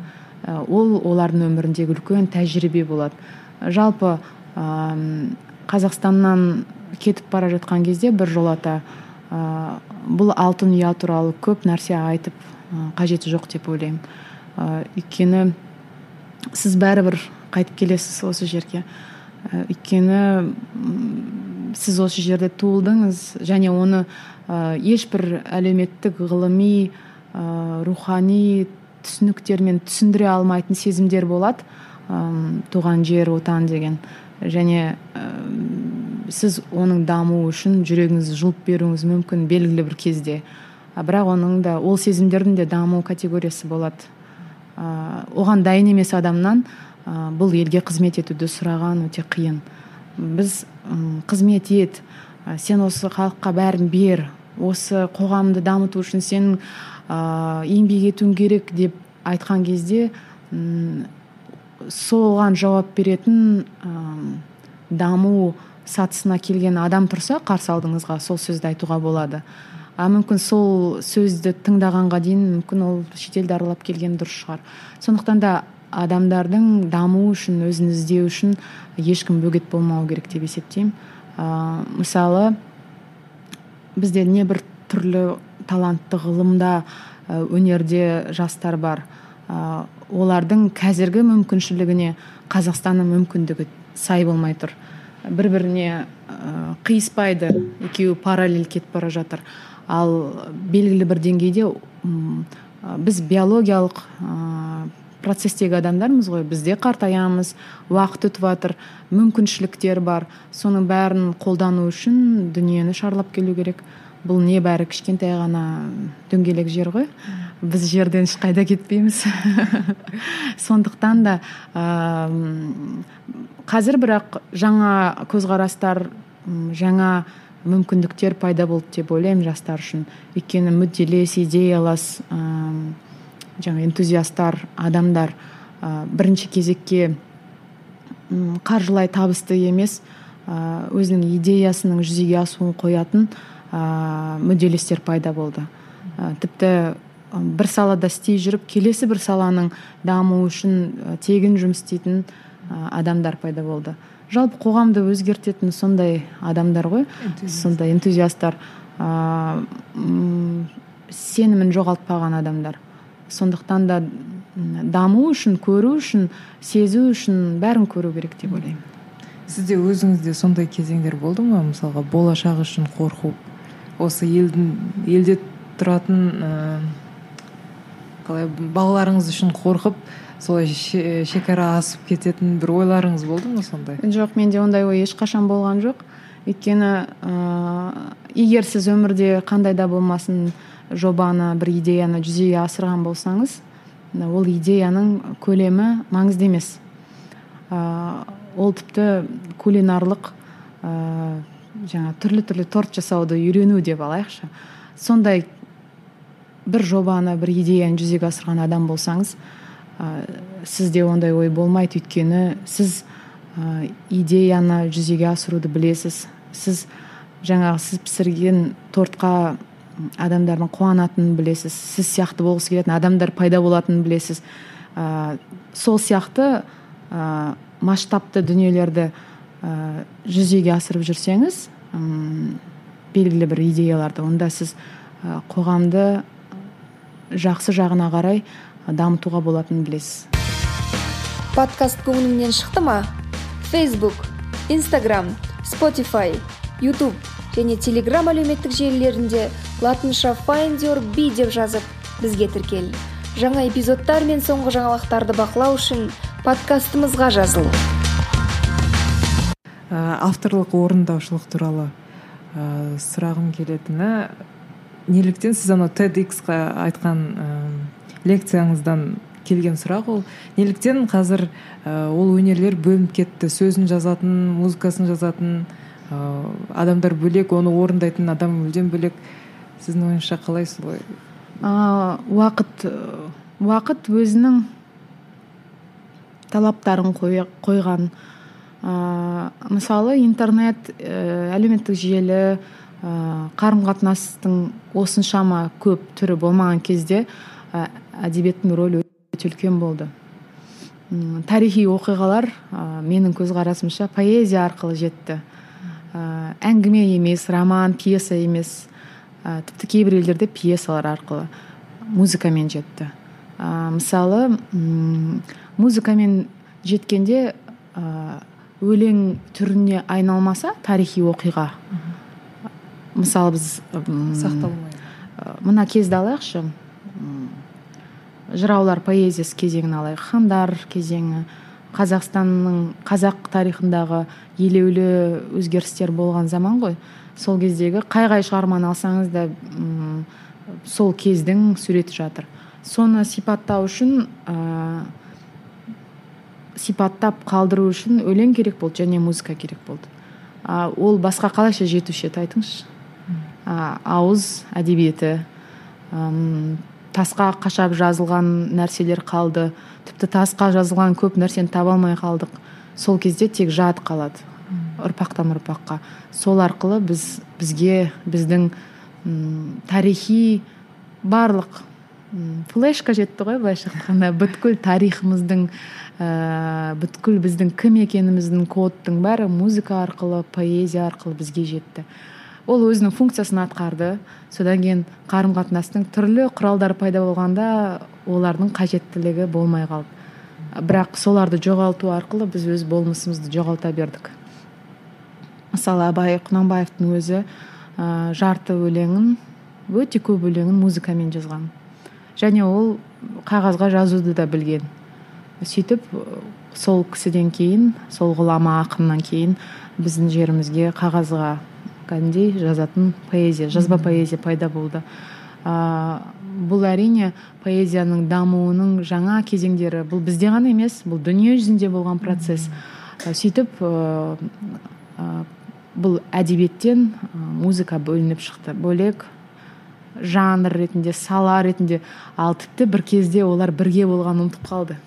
E: Ол олардың өміріндегі үлкен тәжірибе болады. Жалпы қазақстаннан кетіп бара жатқан кезде біржолата ә, бұл алтын ұя туралы көп нәрсе айтып қажеті жоқ деп ойлаймын. Ә, өйткені сіз бәрібір қайтып келесіз осы жерге. Ә, өйткені сіз осы жерде туылдыңыз және оны ә, ешбір әлеуметтік ғылыми ә, рухани түсініктермен түсіндіре алмайтын сезімдер болады ым, туған жер отан деген. Және ым, сіз оның дамуы үшін жүрегіңізді жұлып беруіңіз мүмкін белгілі бір кезде. Бірақ оның да ол сезімдердің де даму категориясы болады. ә, оған дайын емес адамнан ә, бұл елге қызмет етуді сұраған өте қиын. Біз қызмет ет ә, сен осы халыққа бәрін бер осы қоғамды дамыту үшін сенің ә, еңбек етуің керек деп айтқан кезде м, соған жауап беретін ам, даму сатысына келген адам тұрса қарсы алдыңызға сол сөзді айтуға болады. А мүмкін сол сөзді тыңдағанға дейін мүмкін ол шетелді аралап келген дұрыс шығар. Сондықтан да адамдардың дамуы үшін өзін іздеу үшін ешкім бөгет болмау керек деп есептеймін. Ә, мысалы бізде небір түрлі талантты ғылымда өнерде жастар бар. Ә, олардың қазіргі мүмкіншілігіне қазақстанның мүмкіндігі сай болмай тұр. Бір біріне ә, қиыспайды екеуі параллель кетіп бара жатыр. Ал белгілі бір деңгейде ә, біз биологиялық ә, процестегі адамдармыз ғой. Бізде қартаямыз уақыт өтіп жатыр мүмкіншіліктер бар. Соның бәрін қолдану үшін дүниені шарлап келу керек. Бұл небәрі кішкентай ғана дөңгелек жер ғой. Біз жерден ешқайда кетпейміз. Сондықтан да ам, қазір бірақ жаңа көзқарастар жаңа мүмкіндіктер пайда болды деп ойлаймын жастар үшін. Өйткені мүдделес идеялас ам, жаңа энтузиастар адамдар ә, бірінші кезекке қаржылай табысты емес ә, өзінің идеясының жүзеге асуын қоятын ә, мүдделестер пайда болды. Ә, тіпті бір салада істей жүріп келесі бір саланың дамуы үшін тегін жұмыс істейтін ә, адамдар пайда болды. Жалпы қоғамды өзгертетін сондай адамдар ғой. Сондай энтузиастар. Ә, сенімін жоғалтпаған адамдар. Сондықтан да даму үшін көру үшін сезу үшін бәрін көру керек деп ойлаймын.
D: Сізде өзіңізде сондай кезеңдер болды ма? Мысалға болашақ үшін қорқу. Осы елдің елде тұратын ә, қалай балаларыңыз үшін қорқып солай ше- шекара асып кететін бір ойларыңыз болды ма сондай?
E: Жоқ менде ондай ой ешқашан болған жоқ. Өйткені ыыы егер сіз өмірде қандай да болмасын жобаны бір идеяны жүзеге асырған болсаңыз ол идеяның көлемі маңызды емес. Ыыы ол тіпті кулинарлық ыыы жаңа түрлі түрлі торт жасауды үйрену деп алайықшы. Сондай бір жобаны бір идеяны жүзеге асырған адам болсаңыз ә, сізде ондай ой болмайды өйткені сіз ә, идеяны жүзеге асыруды білесіз. Сіз жаңағы сіз пісірген тортқа адамдардың қуанатынын білесіз. Сіз сияқты болғысы келетін адамдар пайда болатынын білесіз. Ә, сол сияқты ә, масштабты дүниелерді ә, жүзеге асырып жүрсеңіз м, белгілі бір идеяларды онда сіз ә, қоғамды жақсы жағына қарай дамытуға болатынын білесіз.
A: Подкаст көңіліңнен шықты ма? Facebook instagram spotify youtube және telegram әлеуметтік желілерінде латынша find your be деп жазып бізге тіркел. Жаңа эпизодтар мен соңғы жаңалықтарды бақылау үшін подкастымызға жазыл.
D: Ә, авторлық орындаушылық туралы ә, сұрағым келетіні неліктен сіз анау TEDx-қа айтқан ә, лекцияңыздан келген сұрақ ол. Неліктен қазір ә, ол өнерлер бөлініп кетті. Сөзін жазатын музыкасын жазатын ә, адамдар бөлек оны орындайтын адам мүлдем бөлек. Сіздің ойыңызша қалай солай
E: а, уақыт э, уақыт өзінің талаптарын қой- қойған. А, мысалы интернет ә, әлеуметтік желі ә, қарым қатынастың осыншама көп түрі болмаған кезде ә, әдебиеттің рөлі өте үлкен болды. Тарихи оқиғалар ә, менің көзқарасымша поэзия арқылы жетті. Ә, әңгіме емес роман пьеса емес ә, тіпті кейбір елдерде пьесалар арқылы музыкамен жетті. Ә, мысалы музыкамен жеткенде ә, өлең түріне айналмаса тарихи оқиға. Мысалы біз
D: сақталмай
E: мына кезді алайықшы жыраулар поэзиясы кезеңін алайық хандар кезеңі қазақстанның қазақ тарихындағы елеулі өзгерістер болған заман ғой. Сол кездегі қай қай шығарманы алсаңыз да м, сол кездің суреті жатыр. Соны сипаттау үшін ә, сипаттап қалдыру үшін өлең керек болды және музыка керек болды. А, ол басқа қалайша жетуші еді айтыңызшы? А, ауыз әдебиеті ым, тасқа қашап жазылған нәрселер қалды. Тіпті тасқа жазылған көп нәрсені таба алмай қалдық. Сол кезде тек жад қалады. Ұрпақтан ұрпаққа. Сол арқылы біз бізге біздің тарихи барлық флешка жетті ғой былайша айтқанда. Бүткіл тарихымыздың ә, бүткіл біздің кім екеніміздің кодтың бәрі музыка арқылы поэзия арқылы бізге жетті. Ол өзінің функциясын атқарды. Содан кейін қарым қатынастың түрлі құралдары пайда болғанда олардың қажеттілігі болмай қалды. Бірақ соларды жоғалту арқылы біз өз болмысымызды жоғалта бердік. Мысалы абай құнанбаевтың өзі ә, жарты өлеңін өте көп өлеңін музыкамен жазған. Және ол қағазға жазуды да білген. Сөйтіп сол кісіден кейін сол ғұлама ақыннан кейін біздің жерімізге қағазға кәдімгідей жазатын поэзия жазба поэзия пайда болды. А, бұл әрине поэзияның дамуының жаңа кезеңдері бұл бізде ғана емес бұл дүние жүзінде болған процесс. А, сөйтіп ә, ә, бұл әдебиеттен ә, музыка бөлініп шықты. Бөлек жанр ретінде сала ретінде ал тіпті бір кезде олар бірге болғанын ұмытып қалды.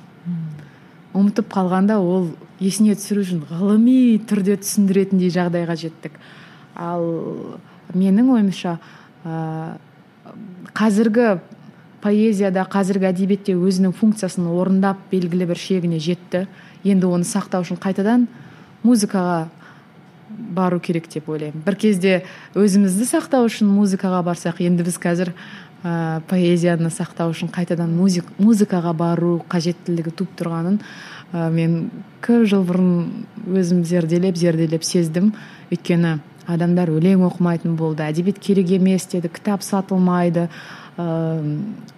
E: Ұмытып қалғанда ол есіне түсіру үшін ғылыми түрде түсіндіретіндей жағдайға жеттік. Ал менің ойымша ә, қазіргі поэзияда қазіргі әдебиетте өзінің функциясын орындап белгілі бір шегіне жетті. Енді оны сақтау үшін қайтадан музыкаға бару керек деп ойлаймын. Бір кезде өзімізді сақтау үшін музыкаға барсақ енді біз қазір ә, поэзияны сақтау үшін қайтадан музик, музыкаға бару қажеттілігі туып тұрғанын Ә, мен көп жыл бұрын өзім зерделеп зерделеп сездім. Өйткені адамдар өлең оқымайтын болды әдебиет керек емес деді кітап сатылмайды. Ә,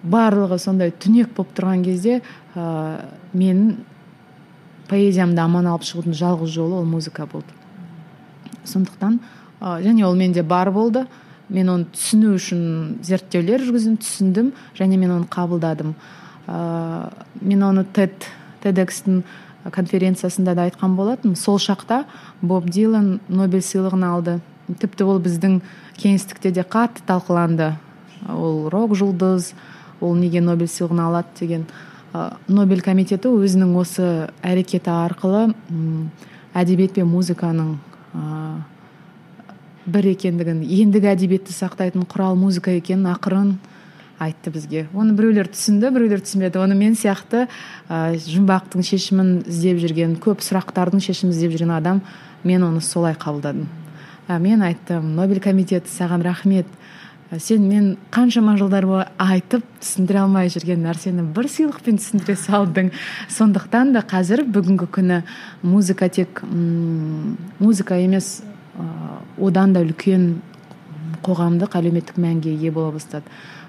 E: барлығы сондай түнек болып тұрған кезде ә, мен поэзиямды аман алып шығудың жалғыз жолы ол музыка болды. Сондықтан ә, және ол менде бар болды. Мен оны түсіну үшін зерттеулер жүргіздім түсіндім және мен оны қабылдадым. Ә, мен оны тед тедекстің конференциясында да айтқан болатынмын. Сол шақта боб дилан нобель сыйлығын алды. Тіпті ол біздің кеңістікте де қатты талқыланды. Ол рок жұлдыз ол неге нобель сыйлығын алады деген. Нобель комитеті өзінің осы әрекеті арқылы әдебиет пен музыканың ә, бір екендігін ендігі әдебиетті сақтайтын құрал музыка екенін ақырын айтты бізге. Оны біреулер түсінді біреулер түсінбеді. Оны мен сияқты ә, жұмбақтың шешімін іздеп жүрген көп сұрақтардың шешімін іздеп жүрген адам мен оны солай қабылдадым. Ә, мен айттым нобель комитеті саған рахмет сен мен қаншама жылдар бойы айтып түсіндіре алмай жүрген нәрсені бір сыйлықпен түсіндіре салдың. Сондықтан да қазір бүгінгі күні музыка тек м, музыка емес одан да үлкен қоғамдық әлеуметтік мәнге ие бола бастады.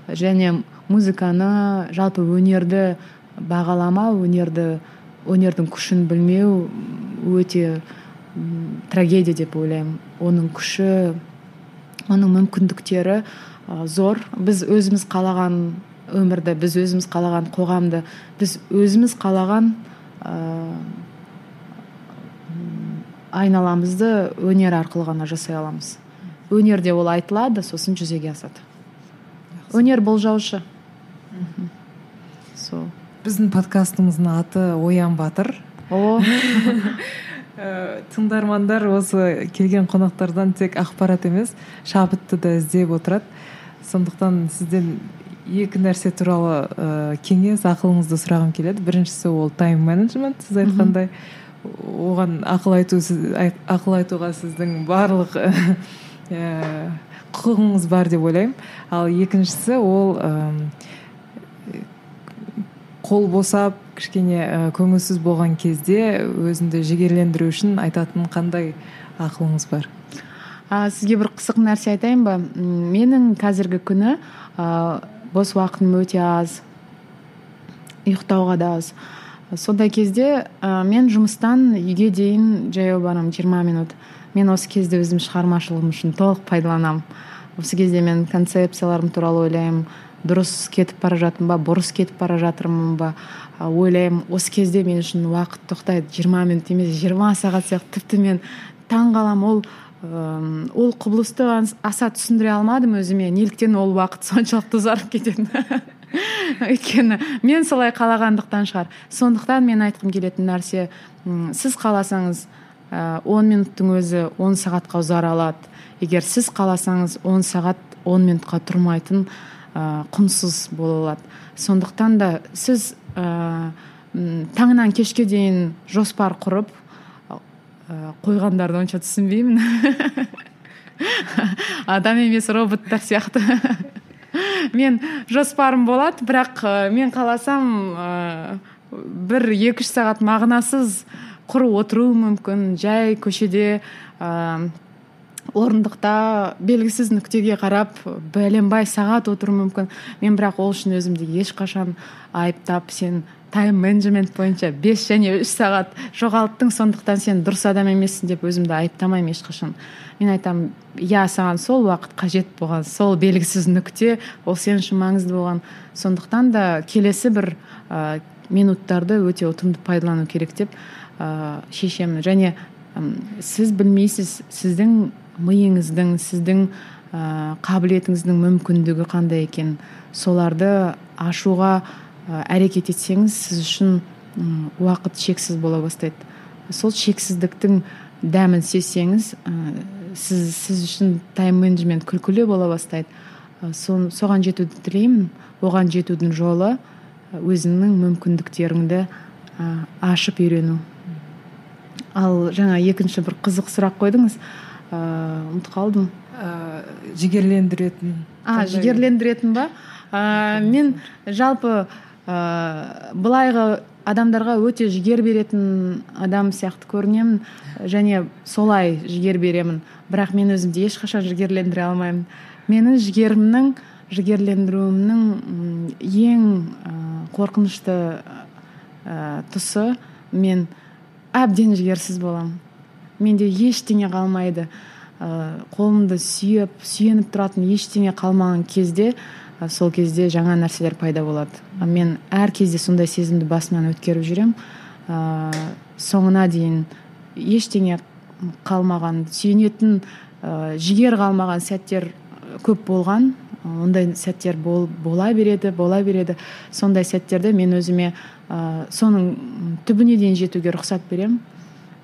E: Және музыканы жалпы өнерді бағаламау өнерді өнердің күшін білмеу өте трагедия деп ойлаймын. Оның күші оның мүмкіндіктері зор. Біз өзіміз қалаған өмірді біз өзіміз қалаған қоғамды біз өзіміз қалаған ә, айналамызды өнер арқылы ғана жасай аламыз. Өнерде ол айтылады сосын жүзеге асады. Өнер болжаушы сол.
D: Біздің подкастымыздың аты оян батыр
E: о.
D: Ә, тыңдармандар осы келген қонақтардан тек ақпарат емес шабытты да іздеп отырады. Сондықтан сізден екі нәрсе туралы ә, кеңес ақылыңызды сұрағым келеді. Біріншісі ол тайм менеджмент сіз айтқандай. Оған ақыл айту сіз- ақыл айтуға сіздің барлық ә, құқығыңыз бар деп ойлаймын. Ал екіншісі ол ым, қол босап кішкене ә, көңілсіз болған кезде өзіңді жігерлендіру үшін айтатын қандай ақылыңыз бар?
E: А, сізге бір қызық нәрсе айтайын ба? Менің қазіргі күні а, бос уақытым өте аз. Ұйықтауға да аз. Сондай кезде а, мен жұмыстан үйге дейін жаяу барамын 20 минут. Мен осы кезде өзім шығармашылығым үшін толық пайдаланамын осы кезде мен концепцияларым туралы ойлаймын. Дұрыс кетіп бара жатырмын ба бұрыс кетіп бара жатырмын ба? Ойлаймын осы кезде мен үшін уақыт тоқтайды. 20 минут емес 20 сағат сияқты. Тіпті мен таң қаламын ол ым, ол құбылысты ас- аса түсіндіре алмадым өзіме. Неліктен ол уақыт соншалықты ұзарып кететінін өйткені мен солай қалағандықтан шығар. Сондықтан мен айтқым келетін нәрсе сіз қаласаңыз ә, 10 минуттың өзі 10 сағатқа ұзара алады. Егер сіз қаласаңыз 10 сағат 10 минутқа тұрмайтын ә, құнсыз бола алады. Сондықтан да сіз ә, таңнан кешке дейін жоспар құрып ә, қойғандарды онша түсінбеймін. Адам емес роботтар сияқты. Мен жоспарым болады бірақ мен қаласам ә, бір екі үш сағат мағынасыз құр отыру мүмкін жай көшеде ә, орындықта белгісіз нүктеге қарап бәленбай сағат отыру мүмкін. Мен бірақ ол үшін өзімді ешқашан айыптап сен тайм менеджмент бойынша бес және үш сағат жоғалттың сондықтан сен дұрыс адам емессің деп өзімді айыптамаймын ешқашан. Мен айтамын иә саған сол уақыт қажет болған сол белгісіз нүкте ол сен үшін маңызды болған сондықтан да келесі бір ә, минуттарды өте ұтымды пайдалану керек деп ә, шешемін. Және ым, сіз білмейсіз сіздің миыңыздың сіздің ә, қабілетіңіздің мүмкіндігі қандай екен? Соларды ашуға ә, әрекет етсеңіз сіз үшін уақыт шексіз бола бастайды. Сол шексіздіктің дәмін сезсеңіз ә, сіз сіз үшін тайм менеджмент күлкілі бола бастайды. Ә, соған жетуді тілеймін. Оған жетудің жолы ә, өзіңнің мүмкіндіктеріңді ә, ашып үйрену. Ал жаңа екінші бір қызық сұрақ қойдыңыз. Ыыы ұмытып қалдым.
D: Ә, жігерлендіретін
E: а жігерлендіретін ба? Ә, мен жалпы ә, былайғы адамдарға өте жігер беретін адам сияқты көрінемін. Және солай жігер беремін. Бірақ мен өзімді ешқашан жігерлендіре алмаймын. Менің жігерімнің жігерлендіруімнің ең қорқынышты ә, тұсы мен әбден жігерсіз боламын. Менде ештеңе қалмайды. Ә, қолымды сүйеп сүйеніп тұратын ештеңе қалмаған кезде ә, сол кезде жаңа нәрселер пайда болады. А мен әр кезде сондай сезімді басымнан өткеріп жүремін ә, соңына дейін ештеңе қалмаған сүйенетін ә, жігер қалмаған сәттер көп болған. Ондай сәттер бол, бола береді бола береді. Сондай сәттерде мен өзіме ә, соның түбіне дейін жетуге рұқсат беремін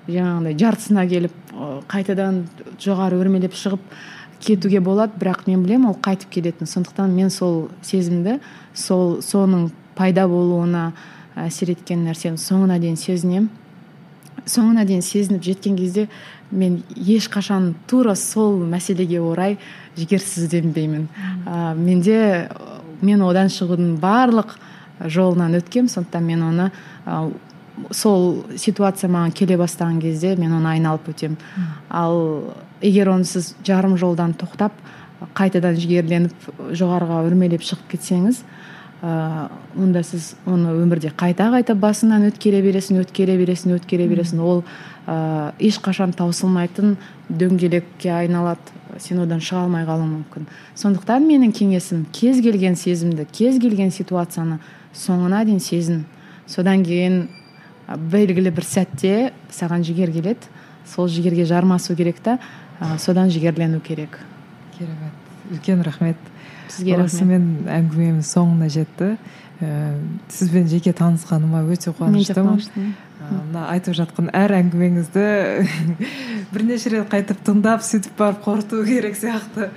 E: жаңағыдай жартысына келіп ә, қайтадан жоғары өрмелеп шығып кетуге болады. Бірақ мен білемін ол қайтып келетінін сондықтан мен сол сезімді сол соның пайда болуына әсер еткен нәрсені соңына дейін сезінемін соңына дейін сезініп жеткен кезде мен ешқашан тура сол мәселеге орай жігерсізденбеймін. Ә, менде мен одан шығудың барлық жолынан өткем сондықтан мен оны ә, сол ситуация маған келе бастаған кезде мен оны айналып өтемін ал егер онсыз жарым жолдан тоқтап қайтадан жігерленіп жоғарыға өрмелеп шығып кетсеңіз ә, онда сіз оны өмірде қайта қайта басынан өткере бересің өткере бересің өткере бересің. Ол ә, ешқашан таусылмайтын дөңгелекке айналады. Сен одан шыға алмай қалуың мүмкін. Сондықтан менің кеңесім кез келген сезімді кез келген ситуацияны соңына дейін сезін. Содан кейін белгілі бір сәтте саған жігер келеді. Сол жігерге жармасу керек та ә, содан жігерлену керек.
D: Керемет үлкен рахмет.
E: Сізге рахмет.
D: Осымен әңгімеміз соңына жетті. Ә, сізбен жеке танысқаныма өте қуаныштымын. мына айтып жатқан әр әңгімеңізді бірнеше рет қайтып тыңдап сөйтіп барып қорыту керек сияқты.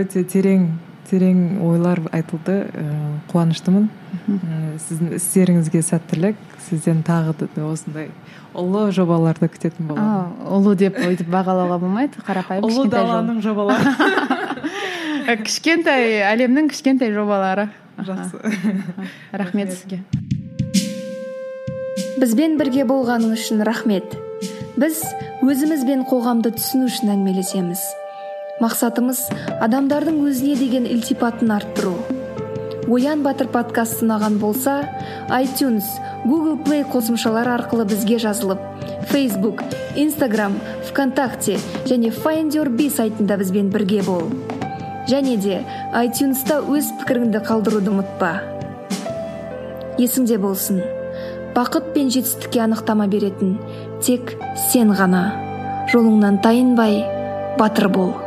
D: Өте терең терең ойлар айтылды. Ә, қуаныштымын. Ә, сіздің істеріңізге сәттілік. Сізден тағы да осындай ұлы жобаларды күтетін боламын.
E: Ұлы деп өйтіп бағалауға болмайды. Қарапайым
D: ұлы даланың жобалары.
E: Кішкентай әлемнің кішкентай жобалары.
D: Жақсы.
E: Рахмет. сізге.
A: Бізбен бірге болғаныңыз үшін рахмет. Біз өзіміз бен қоғамды түсіну үшін әңгімелесеміз. Мақсатымыз адамдардың өзіне деген ілтипатын арттыру. Оян батыр подкаст ұнаған болса iTunes Google Play қосымшалары арқылы бізге жазылып Facebook, Instagram, ВКонтакте және Find Your сайтында бізбен бірге бол. Және де iTunesта өз пікіріңді қалдыруды ұмытпа. Есіңде болсын. Бақыт пен жетістікке анықтама беретін тек сен ғана. Жолыңнан тайынбай батыр бол.